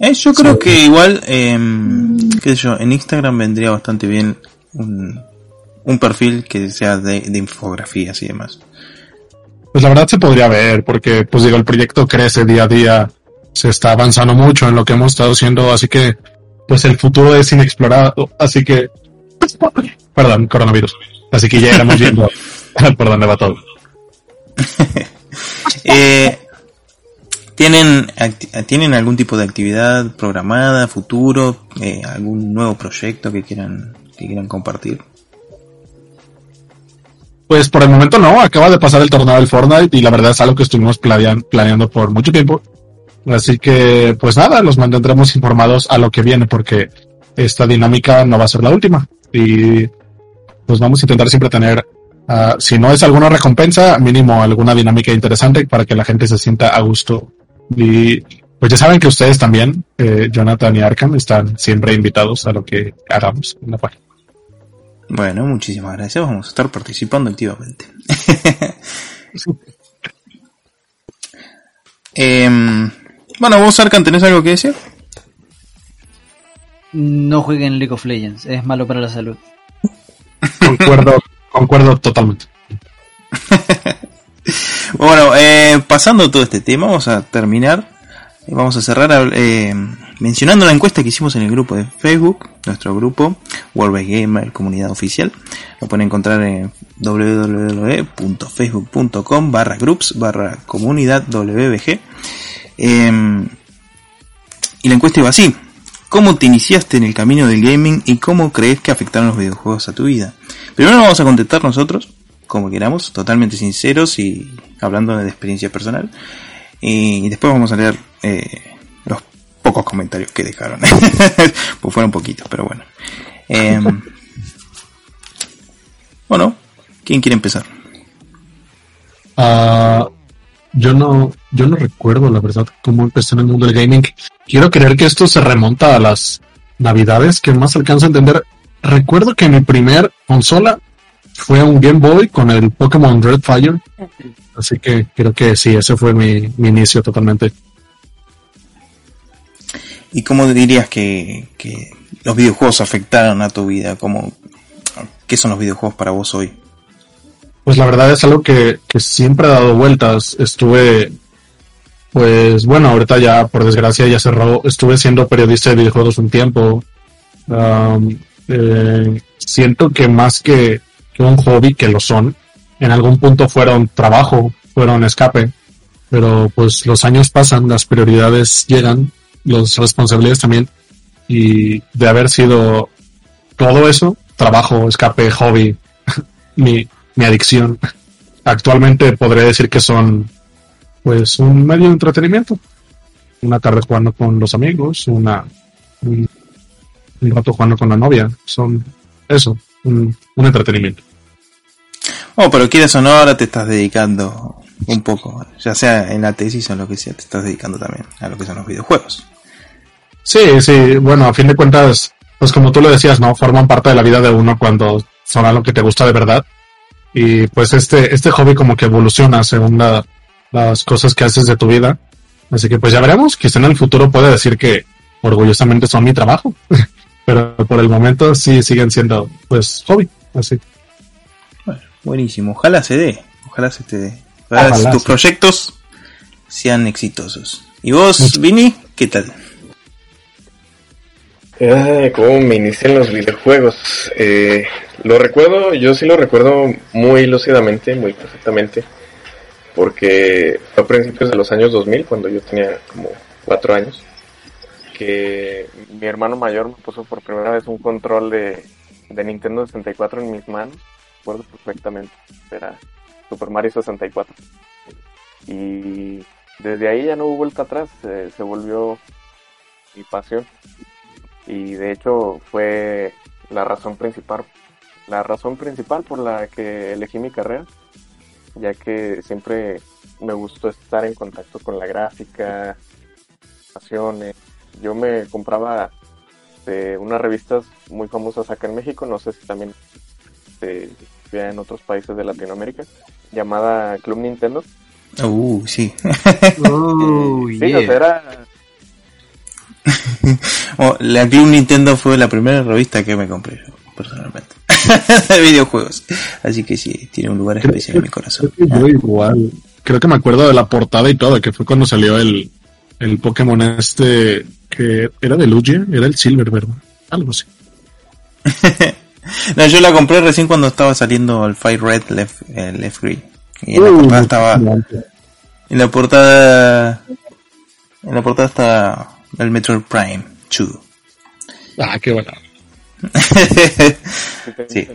Eh, yo creo que igual, em, qué sé yo, en Instagram vendría bastante bien un, un perfil que sea de, de, infografías y demás. Pues la verdad se podría ver, porque pues digo, el proyecto crece día a día, se está avanzando mucho en lo que hemos estado haciendo, así que pues el futuro es inexplorado, así que, perdón, coronavirus, así que ya iremos viendo por dónde va todo. eh, ¿tienen, ¿Tienen algún tipo de actividad programada, futuro, eh, algún nuevo proyecto que quieran, que quieran compartir? Pues por el momento no, acaba de pasar el torneo del Fortnite y la verdad es algo que estuvimos planeando por mucho tiempo Así que, pues nada, los mantendremos informados a lo que viene porque esta dinámica no va a ser la última. Y pues vamos a intentar siempre tener, uh, si no es alguna recompensa, mínimo alguna dinámica interesante para que la gente se sienta a gusto. Y pues ya saben que ustedes también, eh, Jonathan y Arkham, están siempre invitados a lo que hagamos en la página. Bueno, muchísimas gracias. Vamos a estar participando activamente. eh, bueno, vos, Arkan, ¿tenés algo que decir? No jueguen League of Legends, es malo para la salud. Concuerdo, concuerdo totalmente. bueno, eh, pasando todo este tema, vamos a terminar. Vamos a cerrar eh, mencionando la encuesta que hicimos en el grupo de Facebook, nuestro grupo, World Gamer Comunidad Oficial. Lo pueden encontrar en www.facebook.com barra groups barra comunidad WBG. Em, y la encuesta iba así. ¿Cómo te iniciaste en el camino del gaming y cómo crees que afectaron los videojuegos a tu vida? Primero vamos a contestar nosotros, como queramos, totalmente sinceros y hablando de experiencia personal. Y después vamos a leer eh, los pocos comentarios que dejaron. pues fueron poquitos, pero bueno. Em, bueno, ¿quién quiere empezar? Ah, yo no, yo no recuerdo la verdad cómo empecé en el mundo del gaming. Quiero creer que esto se remonta a las navidades que más alcanzo a entender. Recuerdo que mi primer consola fue un Game Boy con el Pokémon Red Fire. Así que creo que sí, ese fue mi, inicio totalmente. ¿Y cómo dirías que, que, los videojuegos afectaron a tu vida? ¿Cómo, ¿Qué son los videojuegos para vos hoy? Pues la verdad es algo que, que siempre ha dado vueltas. Estuve, pues bueno, ahorita ya por desgracia ya cerró. Estuve siendo periodista de videojuegos un tiempo. Eh, siento que más que, que un hobby, que lo son, en algún punto fueron trabajo, fueron escape. Pero pues los años pasan, las prioridades llegan, las responsabilidades también. Y de haber sido todo eso, trabajo, escape, hobby, mi, mi adicción. Actualmente podría decir que son pues un medio de entretenimiento. Una tarde jugando con los amigos, una un, rato jugando con la novia. Son eso, un, entretenimiento. Oh, pero quieres o no, ahora te estás dedicando un poco, ya sea en la tesis o en lo que sea, te estás dedicando también a lo que son los videojuegos. Sí, sí, bueno, a fin de cuentas, pues como tú lo decías, ¿no? Forman parte de la vida de uno cuando son algo que te gusta de verdad y pues este, este hobby como que evoluciona según las cosas que haces de tu vida. Así que pues ya veremos, quizá en el futuro pueda decir que orgullosamente son mi trabajo, pero por el momento sí siguen siendo pues hobby. Así. Bueno, buenísimo. Ojalá se dé. Ojalá se te dé. Ojalá Ojalá, tus sí. proyectos sean exitosos. ¿Y vos, Vini? ¿Qué tal? Ah, ¿Cómo me inicié en los videojuegos? Eh, lo recuerdo, yo sí lo recuerdo muy lúcidamente, muy perfectamente, porque fue a principios de los años 2000, cuando yo tenía como cuatro años, que mi hermano mayor me puso por primera vez un control de, de Nintendo 64 en mis manos, recuerdo perfectamente, era Super Mario 64. Y desde ahí ya no hubo vuelta atrás, se- volvió mi pasión y de hecho fue la razón principal la razón principal por la que elegí mi carrera ya que siempre me gustó estar en contacto con la gráfica animaciones. yo me compraba de unas revistas muy famosas acá en México no sé si también se veía en otros países de Latinoamérica llamada Club Nintendo Uh, sí. Oh, sí, yeah. o sea, era Oh, la Club Nintendo fue la primera revista que me compré yo, personalmente. de videojuegos. Así que sí, tiene un lugar especial en mi corazón. Creo que yo igual. Creo que me acuerdo de la portada y todo, que fue cuando salió el, el Pokémon este que era de Lugia, era el Silver, ¿verdad? Algo así. No, yo la compré recién cuando estaba saliendo el Fire Red Left, eh, Left Green. Y en la portada estaba, en la portada, en la portada está el Metroid Prime 2. Ah, qué bueno. sí.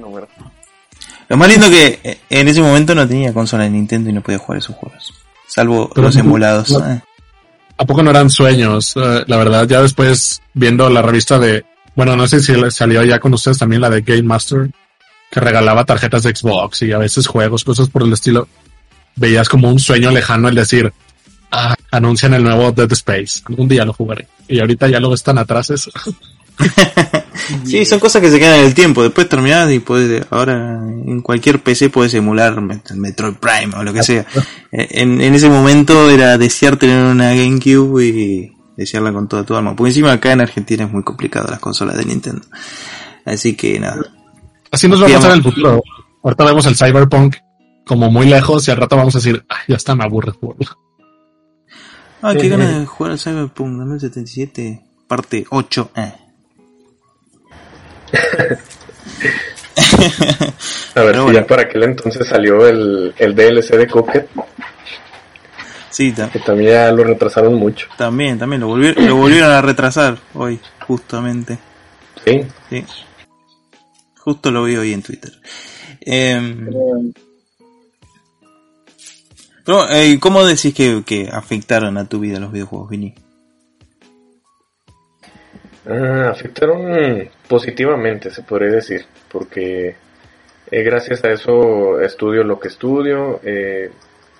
Lo más lindo que eh, en ese momento no tenía consola de Nintendo y no podía jugar esos juegos. Salvo Pero los no- emulados. no- eh. ¿A poco no eran sueños? Eh, la verdad, ya después viendo la revista de, bueno, no sé si salió ya con ustedes también la de Game Master, que regalaba tarjetas de Xbox y a veces juegos, cosas por el estilo. Veías como un sueño lejano el decir, ah, anuncian el nuevo Dead Space, algún día lo jugaré. Y ahorita ya lo ves tan atrás eso. Sí, son cosas que se quedan en el tiempo. Después terminás y puedes, ahora en cualquier PC puedes emular Met- Metroid Prime o lo que sea. Eh, En, en ese momento era desear tener una GameCube y desearla con toda tu alma. Porque encima acá en Argentina es muy complicado las consolas de Nintendo. Así que nada. Así nos va a pasar en el futuro. Ahorita vemos el Cyberpunk como muy lejos y al rato vamos a decir, ah, ya está, me aburre jugarlo. Ah, qué ganas de jugar al Cyberpunk 2077, parte 8. Eh. A ver si bueno. ya para aquel entonces salió el, el DLC de Cuphead, Sí, que también ya lo retrasaron mucho. también, también lo volvieron, lo volvieron a retrasar hoy, justamente. Sí, Sí. Justo lo vi hoy en Twitter. Em, pero, eh, ¿cómo decís que, que afectaron a tu vida los videojuegos, Vini? Ah, afectaron positivamente, se podría decir, porque eh, gracias a eso estudio lo que estudio, eh,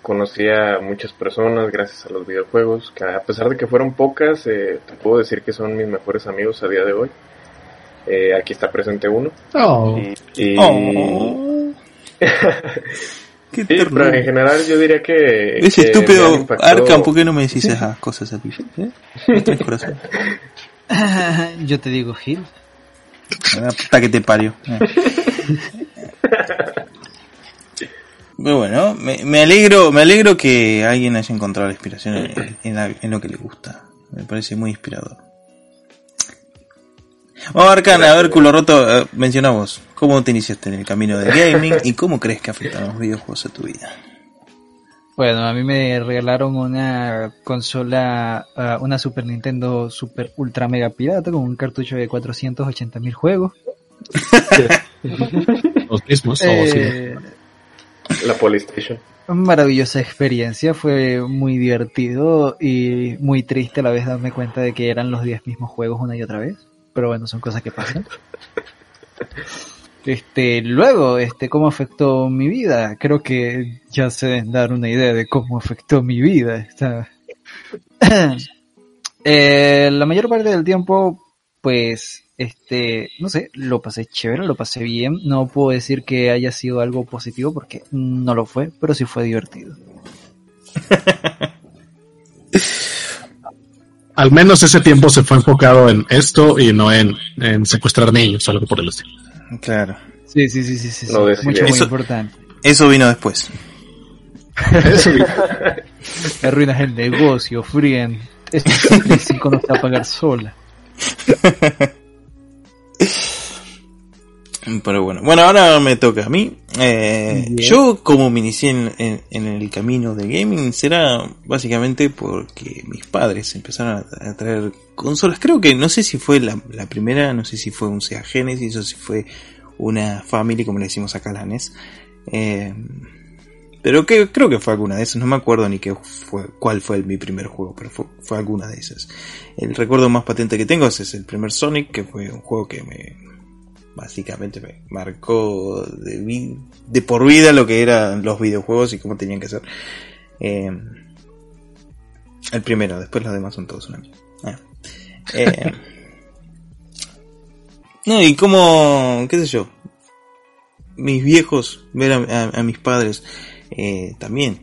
conocí a muchas personas gracias a los videojuegos, que a pesar de que fueron pocas, eh, te puedo decir que son mis mejores amigos a día de hoy. Eh, aquí está presente uno. Oh. Y, y- Oh. Qué sí, pero en general yo diría que... Han estúpido Arkham, ¿por qué no me decís esas cosas a ti? ¿Eh? No tenés corazón. Yo te digo, Gil. La puta que te parió. Eh. Pero bueno, me, me alegro, me alegro que alguien haya encontrado la inspiración en, en la- en lo que le gusta. Me parece muy inspirador. Vamos, Arcana, a ver, culo roto, eh, menciona vos. ¿Cómo te iniciaste en el camino del gaming y cómo crees que afectan los videojuegos a tu vida? Bueno, a mí me regalaron una consola, ah, una Super Nintendo Super Ultra Mega Pirata con un cartucho de 480 mil juegos. Los mismos. sí. Eh, La Polystation. maravillosa experiencia, fue muy divertido y muy triste a la vez darme cuenta de que eran los 10 mismos juegos una y otra vez. Pero bueno, son cosas que pasan. Este, luego, este, ¿cómo afectó mi vida? Creo que ya se dar una idea de cómo afectó mi vida. Eh, la mayor parte del tiempo, pues, este, no sé, lo pasé chévere, lo pasé bien. No puedo decir que haya sido algo positivo porque no lo fue, pero sí fue divertido. Al menos ese tiempo se fue enfocado en esto y no en, en secuestrar niños o algo por el estilo. Claro. Sí, sí, sí, sí, sí. No Mucho, muy eso. importante. Eso vino después. Eso, Arruinas el negocio, Frien. Esta Play 5 no se va a pagar sola. Pero bueno, bueno, ahora me toca a mí. Eh, yo como me inicié en, en- en el camino del gaming será básicamente porque mis padres empezaron a, a traer consolas. Creo que no sé si fue la, la primera, no sé si fue un Sega Genesis o si fue una Family como le decimos acá a la NES. Eh, pero que, creo que fue alguna de esas, no me acuerdo ni qué fue, cuál fue el- mi primer juego, pero fue, fue alguna de esas. El recuerdo más patente que tengo es, es el primer Sonic, que fue un juego que me básicamente me marcó de, de por vida lo que eran los videojuegos y cómo tenían que ser. Eh, el primero, después los demás son todos una mierda. Ah. Eh, no, y como, qué sé yo, mis viejos, ver a, a- a mis padres eh, también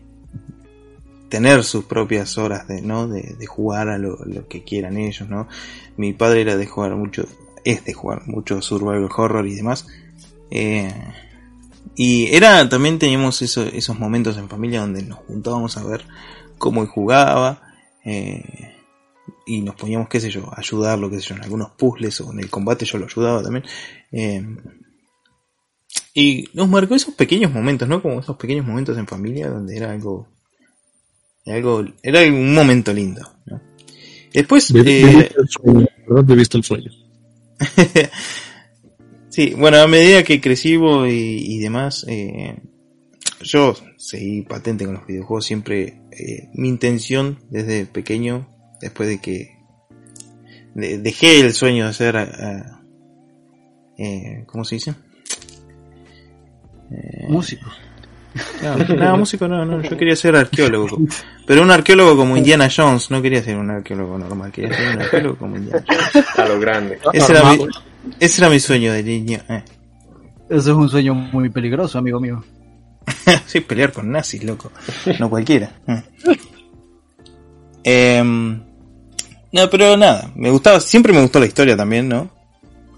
tener sus propias horas de, ¿no? de, de jugar a lo, lo que quieran ellos, ¿no? Mi padre era de jugar mucho, es de jugar mucho survival horror y demás. Eh, y era, también teníamos eso- esos momentos en familia donde nos juntábamos a ver cómo él jugaba. eh, y nos poníamos, qué sé yo, a ayudarlo, qué sé yo, en algunos puzzles o en el combate yo lo ayudaba también. eh, y nos marcó esos pequeños momentos, ¿no? Como esos pequeños momentos en familia donde era algo. Era algo. Era un momento lindo, ¿no? Después. Vivi- eh, Viviste el sueño, el sueño. sí, bueno, a medida que crecimos y, demás, eh, yo seguí patente con los videojuegos. Siempre eh, mi intención desde pequeño, después de que de- dejé el sueño de ser, ah, eh, ¿cómo se dice? Eh, Músico. No, no, músico no, no, yo quería ser arqueólogo. Pero un arqueólogo como Indiana Jones, no quería ser un arqueólogo normal, quería ser un arqueólogo como Indiana Jones. A lo grande. Ese era mi, ese era mi sueño de niño. eh. Eso es un sueño muy peligroso, amigo mío. sí, pelear con nazis, loco. No cualquiera. Eh. Em, no, pero nada, me gustaba, siempre me gustó la historia también, ¿no?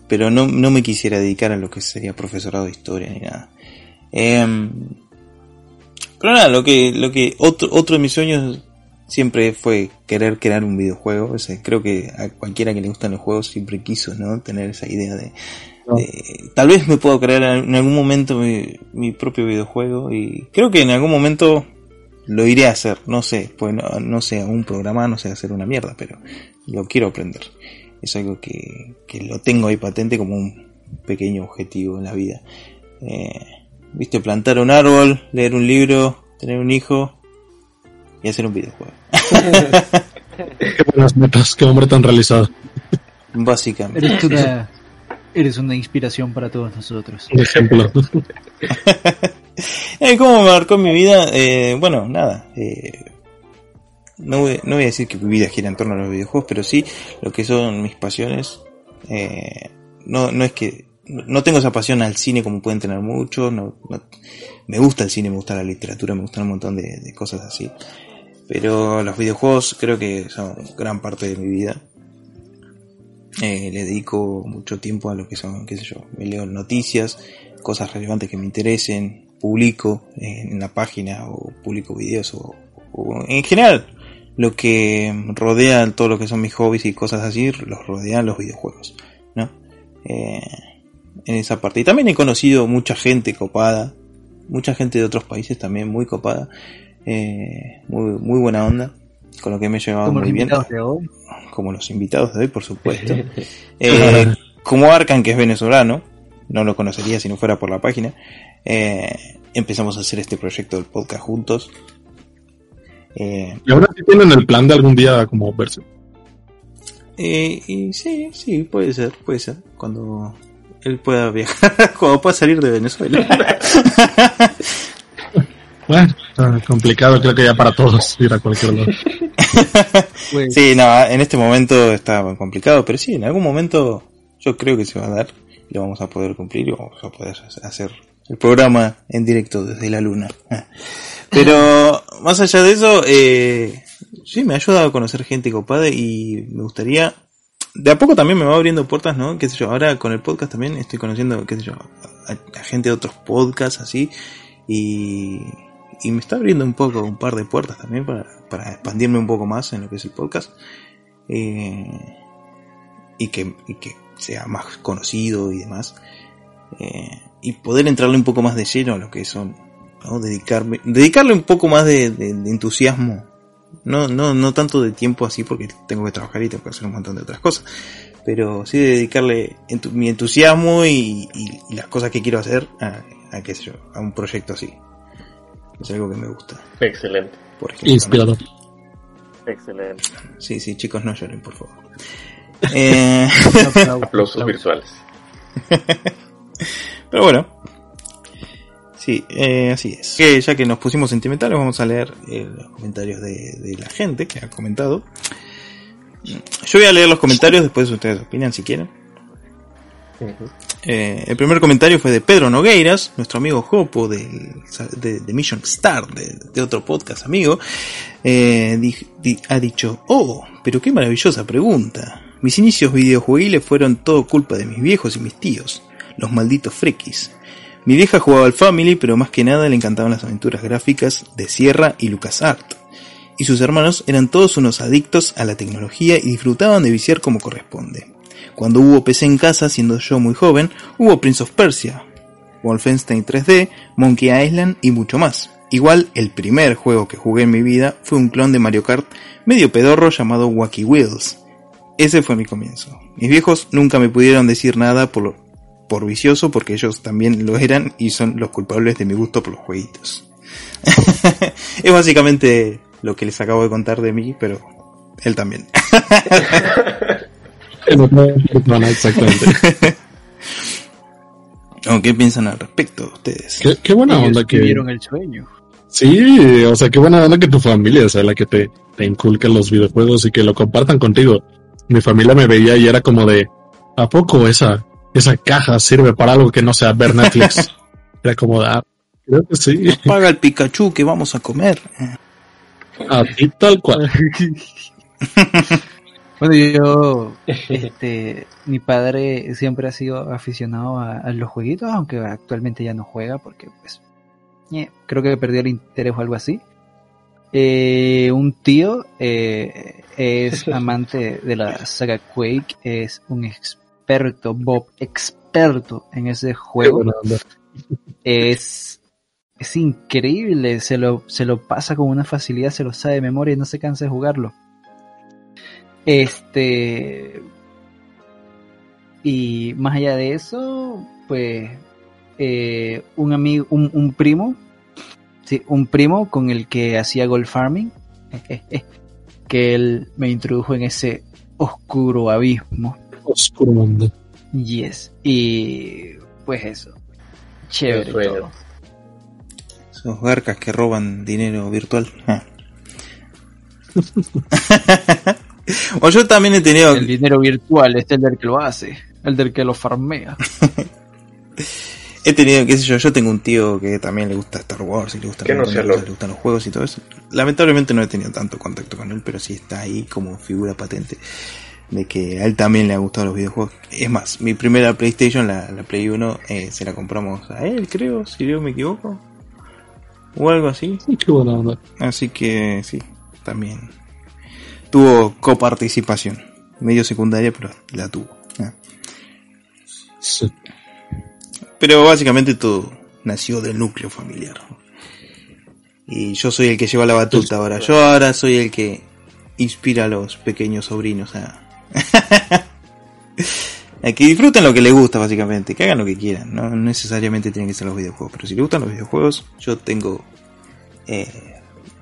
Pero no, no me quisiera dedicar a lo que sería profesorado de historia ni nada. Em, pero nada, lo que, lo que, otro, otro de mis sueños siempre fue querer crear un videojuego. O sea, creo que a cualquiera que le gustan los juegos siempre quiso, ¿no? Tener esa idea de, de- tal vez me puedo crear en algún momento mi, mi propio videojuego y creo que en algún momento lo iré a hacer. No sé, pues no, no sé aún programar, no sé hacer una mierda, pero lo quiero aprender. Es algo que, que lo tengo ahí patente como un pequeño objetivo en la vida. Eh, Viste, plantar un árbol, leer un libro, tener un hijo y hacer un videojuego. Qué buenas metas, qué hombre tan realizado. Básicamente. Eres una, eres una inspiración para todos nosotros. Un ejemplo. Eh, ¿Cómo me marcó mi vida? Eh, bueno, nada. eh, no, voy, no voy a decir que mi vida gira en torno a los videojuegos, pero sí lo que son mis pasiones. eh, no, no es que. No tengo esa pasión al cine como pueden tener muchos. No, me gusta el cine, me gusta la literatura, me gustan un montón de, cosas así. Pero los videojuegos creo que son gran parte de mi vida. Eh, le dedico mucho tiempo a lo que son, qué sé yo, me leo noticias, cosas relevantes que me interesen, publico en la página o publico videos o, o en general lo que rodea todo lo que son mis hobbies y cosas así, los rodean los videojuegos, ¿no? Eh, en esa parte. Y también he conocido mucha gente copada, mucha gente de otros países también muy copada, eh, muy, muy buena onda, con lo que me he llevado Como los muy bien invitados de hoy. como los invitados de hoy, por supuesto. Eh, como Arcan, que es venezolano, no lo conocería si no fuera por la página. eh, empezamos a hacer este proyecto del podcast juntos. Eh, Y ahora sí tienen el plan de algún día como verse. eh, y sí, sí, puede ser, puede ser. Cuando él pueda viajar, cuando pueda salir de Venezuela. Bueno, complicado creo que ya para todos ir a cualquier lado. Pues, sí, no, en este momento está complicado, pero sí, en algún momento yo creo que se va a dar. y Lo vamos a poder cumplir y vamos a poder hacer el programa en directo desde la luna. Pero más allá de eso, eh, sí, me ha ayudado a conocer gente copada y me gustaría... De a poco también me va abriendo puertas, ¿no? Qué sé yo, ahora con el podcast también estoy conociendo, qué sé yo, a, gente de otros podcasts así y, y, me está abriendo un poco un par de puertas también para, para expandirme un poco más en lo que es el podcast eh, y, que, y que sea más conocido y demás eh, y poder entrarle un poco más de lleno a lo que son ¿no? dedicarme dedicarle un poco más de, entusiasmo no, no, no tanto de tiempo así porque tengo que trabajar y tengo que hacer un montón de otras cosas. Pero sí dedicarle mi entusiasmo y, y, las cosas que quiero hacer a, a, qué sé yo, a un proyecto así. Es algo que me gusta. Excelente. Por ejemplo, Inspirador. ¿no? Excelente. Sí, sí, chicos, no lloren, por favor. eh... Aplausos virtuales. Pero bueno, Sí, eh, así es. Ya que nos pusimos sentimentales, vamos a leer los comentarios de, la gente que ha comentado. Yo voy a leer los comentarios, después ustedes opinan si quieren. Eh, el primer comentario fue de Pedro Nogueiras, nuestro amigo Jopo de, de, Mission Star, de, otro podcast amigo. Eh, ha dicho, oh, pero qué maravillosa pregunta. Mis inicios videojuegiles fueron todo culpa de mis viejos y mis tíos, los malditos frikis. Mi vieja jugaba al Family, pero más que nada le encantaban las aventuras gráficas de Sierra y LucasArts. Y sus hermanos eran todos unos adictos a la tecnología y disfrutaban de viciar como corresponde. Cuando hubo PC en casa, siendo yo muy joven, hubo Prince of Persia, Wolfenstein 3D, Monkey Island y mucho más. Igual, el primer juego que jugué en mi vida fue un clon de Mario Kart medio pedorro llamado Wacky Wheels. Ese fue mi comienzo. Mis viejos nunca me pudieron decir nada por lo por vicioso porque ellos también lo eran y son los culpables de mi gusto por los jueguitos. es básicamente lo que les acabo de contar de mí, pero él también. exactamente. ¿Qué piensan al respecto ustedes? Qué, qué buena onda que vieron el sueño. Sí, o sea, qué buena onda que tu familia sea la que te, te inculque los videojuegos y que lo compartan contigo. Mi familia me veía y era como de, ¿a poco esa esa caja sirve para algo que no sea ver Netflix. Era como, ah, creo que sí. Paga el Pikachu que vamos a comer. A ti tal cual. bueno, yo, este, mi padre siempre ha sido aficionado a, a, los jueguitos, aunque actualmente ya no juega porque, pues, eh, creo que perdió el interés o algo así. Eh, un tío eh, es amante de la saga Quake, es un experto experto, Bob, experto en ese juego. Es, es increíble, se lo, se lo pasa con una facilidad, se lo sabe de memoria y no se cansa de jugarlo. Este. Y más allá de eso, pues. Eh, un amigo, un, un, primo. Sí, un primo con el que hacía golf farming. que él me introdujo en ese oscuro abismo oscuro mundo. Yes. Y pues eso. Chévere todo. Esos garcas que roban dinero virtual. Ah. o yo también he tenido. El dinero virtual es el del que lo hace, el del que lo farmea. he tenido, qué sé yo, yo tengo un tío que también le gusta Star Wars y le, gusta no cosas, le gustan los juegos y todo eso. Lamentablemente no he tenido tanto contacto con él, pero sí está ahí como figura patente de que a él también le ha gustado los videojuegos. Es más, mi primera PlayStation, la, la Play 1, eh, se la compramos a él, creo, si yo me equivoco. O algo así. Sí, qué buena onda. Así que sí, también tuvo coparticipación. Medio secundaria, pero la tuvo. Sí. Pero básicamente todo nació del núcleo familiar. Y yo soy el que lleva la batuta ahora. Yo ahora soy el que inspira a los pequeños sobrinos a, que disfruten lo que les gusta básicamente, que hagan lo que quieran, no necesariamente tienen que ser los videojuegos, pero si les gustan los videojuegos, yo tengo eh,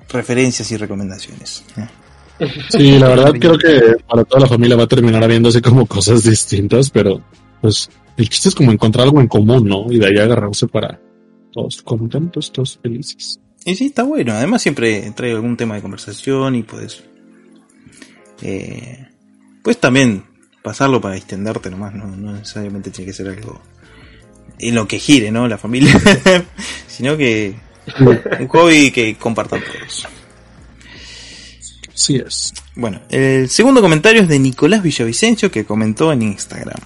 referencias y recomendaciones. Sí, la verdad creo que para toda la familia va a terminar habiéndose como cosas distintas, pero pues el chiste es como encontrar algo en común, ¿no? Y de ahí agarrarse para todos contentos, todos felices. Y sí, está bueno. Además siempre trae algún tema de conversación y puedes... Eh, pues también pasarlo para distenderte nomás, no, no necesariamente tiene que ser algo en lo que gire, ¿no? La familia, sino que un hobby que compartan todos. Sí es. Bueno, el segundo comentario es de Nicolás Villavicencio que comentó en Instagram.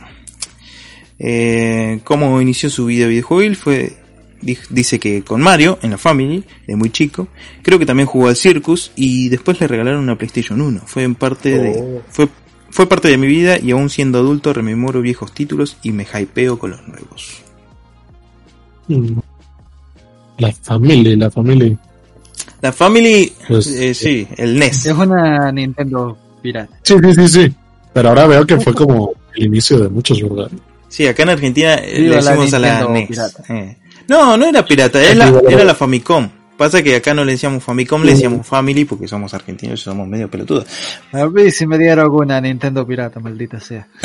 Eh, ¿Cómo inició su vida videojuegos? Fue, dice que con Mario, en la Family, de muy chico. Creo que también jugó al Circus y después le regalaron una PlayStation 1. Fue en parte de, Oh. fue, fue parte de mi vida y aún siendo adulto rememoro viejos títulos y me hypeo con los nuevos. La familia, la familia. La Family, Pues, eh, sí, el NES. Es una Nintendo pirata. Sí, sí, sí, sí. Pero ahora veo que fue como el inicio de muchos, ¿verdad? Sí, acá en Argentina eh, Viva le la decimos a la NES. Eh. No, no era pirata, era era la Famicom. Pasa que acá no le decíamos Famicom, le decíamos Family porque somos argentinos y somos medio pelotudos. A ver si me dieron alguna Nintendo pirata, maldita sea.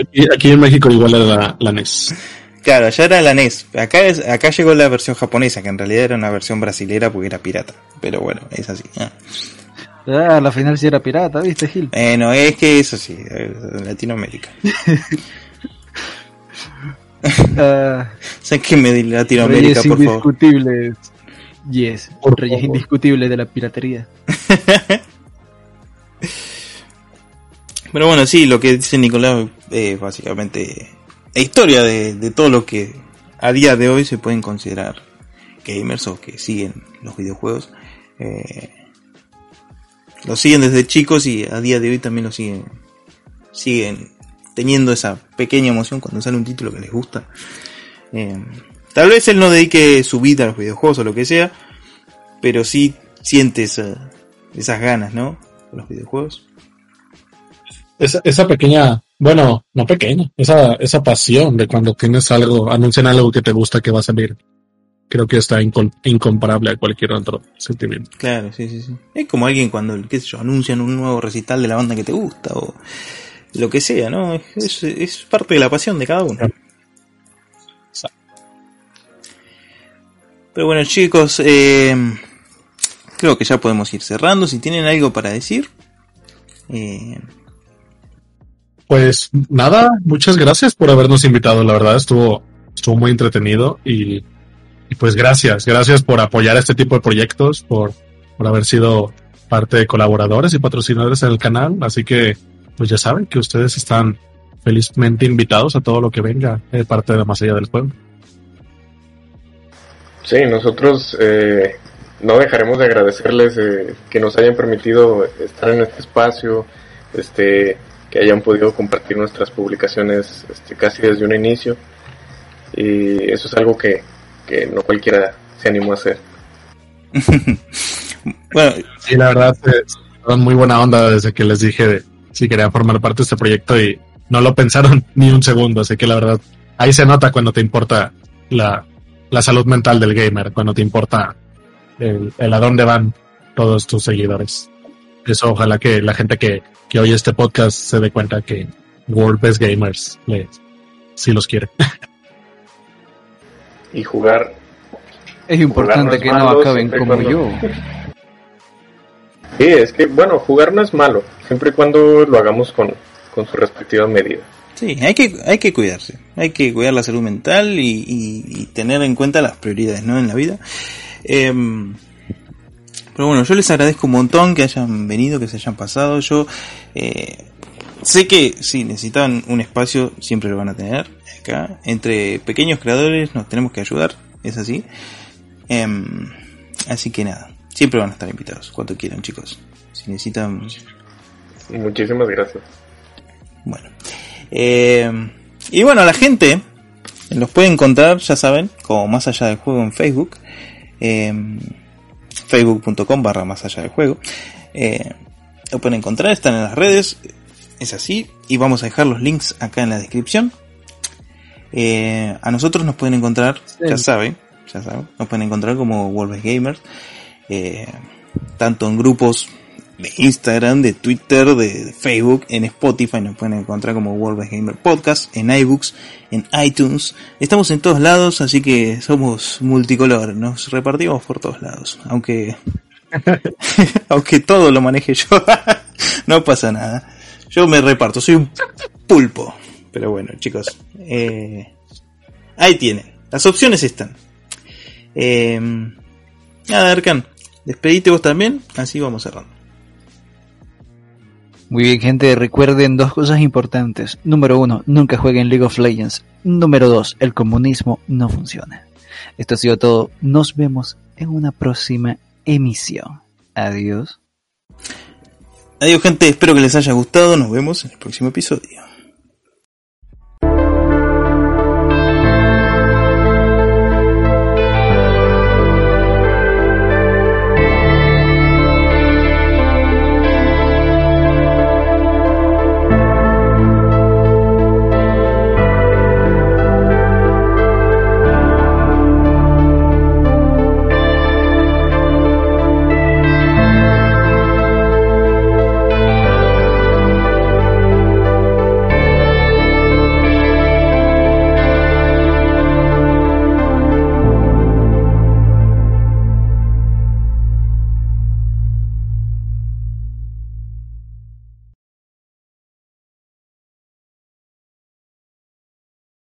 Aquí, aquí en México igual era la, la NES. Claro, allá era la NES. Acá, es, acá llegó la versión japonesa, que en realidad era una versión brasilera porque era pirata. Pero bueno, es así. Ah. Ah, la final sí era pirata, ¿viste, Gil? Bueno, es que eso sí, eh, Latinoamérica. Ah, Sáquenme de Latinoamérica, reyes por favor. indiscutibles. Yes, Por reyes favor. indiscutibles de la piratería. Pero bueno, sí, lo que dice Nicolás es básicamente la historia de, de todo lo que a día de hoy se pueden considerar gamers o que siguen los videojuegos. Eh, lo siguen desde chicos y a día de hoy también lo siguen, siguen teniendo esa pequeña emoción cuando sale un título que les gusta. Eh, tal vez él no dedique su vida a los videojuegos o lo que sea, pero sí siente esa- esas ganas, ¿no? Por los videojuegos. Esa, esa pequeña, bueno, no pequeña, esa, esa pasión de cuando tienes algo, anuncian algo que te gusta que va a salir. Creo que está incom- incomparable a cualquier otro sentimiento. Claro, sí, sí, sí. Es como alguien cuando, qué sé yo, anuncian un nuevo recital de la banda que te gusta o lo que sea, ¿no? Es, es- parte de la pasión de cada uno. Pero bueno, chicos, eh, creo que ya podemos ir cerrando. Si tienen algo para decir. Eh, Pues nada, muchas gracias por habernos invitado, la verdad estuvo, estuvo muy entretenido y, y pues gracias, gracias por apoyar este tipo de proyectos, por, por haber sido parte de colaboradores y patrocinadores en el canal, así que pues ya saben que ustedes están felizmente invitados a todo lo que venga de parte de Más Allá del Juego. Sí, nosotros eh, no dejaremos de agradecerles eh, que nos hayan permitido estar en este espacio, este, que hayan podido compartir nuestras publicaciones este, casi desde un inicio. Y eso es algo que, que no cualquiera se animó a hacer. bueno, Sí, la verdad, eh, fueron muy buena onda desde que les dije de si querían formar parte de este proyecto y no lo pensaron ni un segundo, así que la verdad, ahí se nota cuando te importa la, la salud mental del gamer, cuando te importa el, el a dónde van todos tus seguidores. Eso ojalá que la gente que, que oye este podcast se dé cuenta que World Best Gamers le, sí los quiere. Y jugar, Es importante que no acaben como cuando- yo. sí, es que bueno, jugar no es malo, siempre y cuando lo hagamos con, con su respectiva medida. Sí, hay que, hay que cuidarse. Hay que cuidar la salud mental y, tener en cuenta las prioridades, ¿no? En la vida. Em, pero bueno, yo les agradezco un montón que hayan venido, que se hayan pasado. Yo eh, sé que si necesitan un espacio, siempre lo van a tener acá. Entre pequeños creadores nos tenemos que ayudar, es así. Em, así que nada, siempre van a estar invitados, cuando quieran, chicos. Si necesitan Muchísimas gracias. bueno. Eh, y bueno, la gente los puede encontrar, ya saben, como más allá del juego en Facebook. Eh, Facebook.com barra más allá del juego. Eh, lo pueden encontrar, están en las redes. Es así. Y vamos a dejar los links acá en la descripción. Eh, a nosotros nos pueden encontrar, ya saben, ya saben, nos pueden encontrar como Wolves Gamers. Eh, tanto en grupos de Instagram, de Twitter, de, Facebook, en Spotify nos pueden encontrar como World Gamer Podcast, en iBooks, en iTunes. Estamos en todos lados, así que somos multicolor, nos repartimos por todos lados, aunque aunque todo lo maneje yo, no pasa nada. Yo me reparto, soy un pulpo. Pero bueno, chicos, eh, ahí tienen, las opciones están. Eh, nada, Arcan, despedite vos también, así vamos cerrando. Muy bien, gente, recuerden dos cosas importantes. Número uno, nunca jueguen League of Legends. Número dos, el comunismo no funciona. Esto ha sido todo. Nos vemos en una próxima emisión. Adiós. Adiós gente, espero que les haya gustado. Nos vemos en el próximo episodio.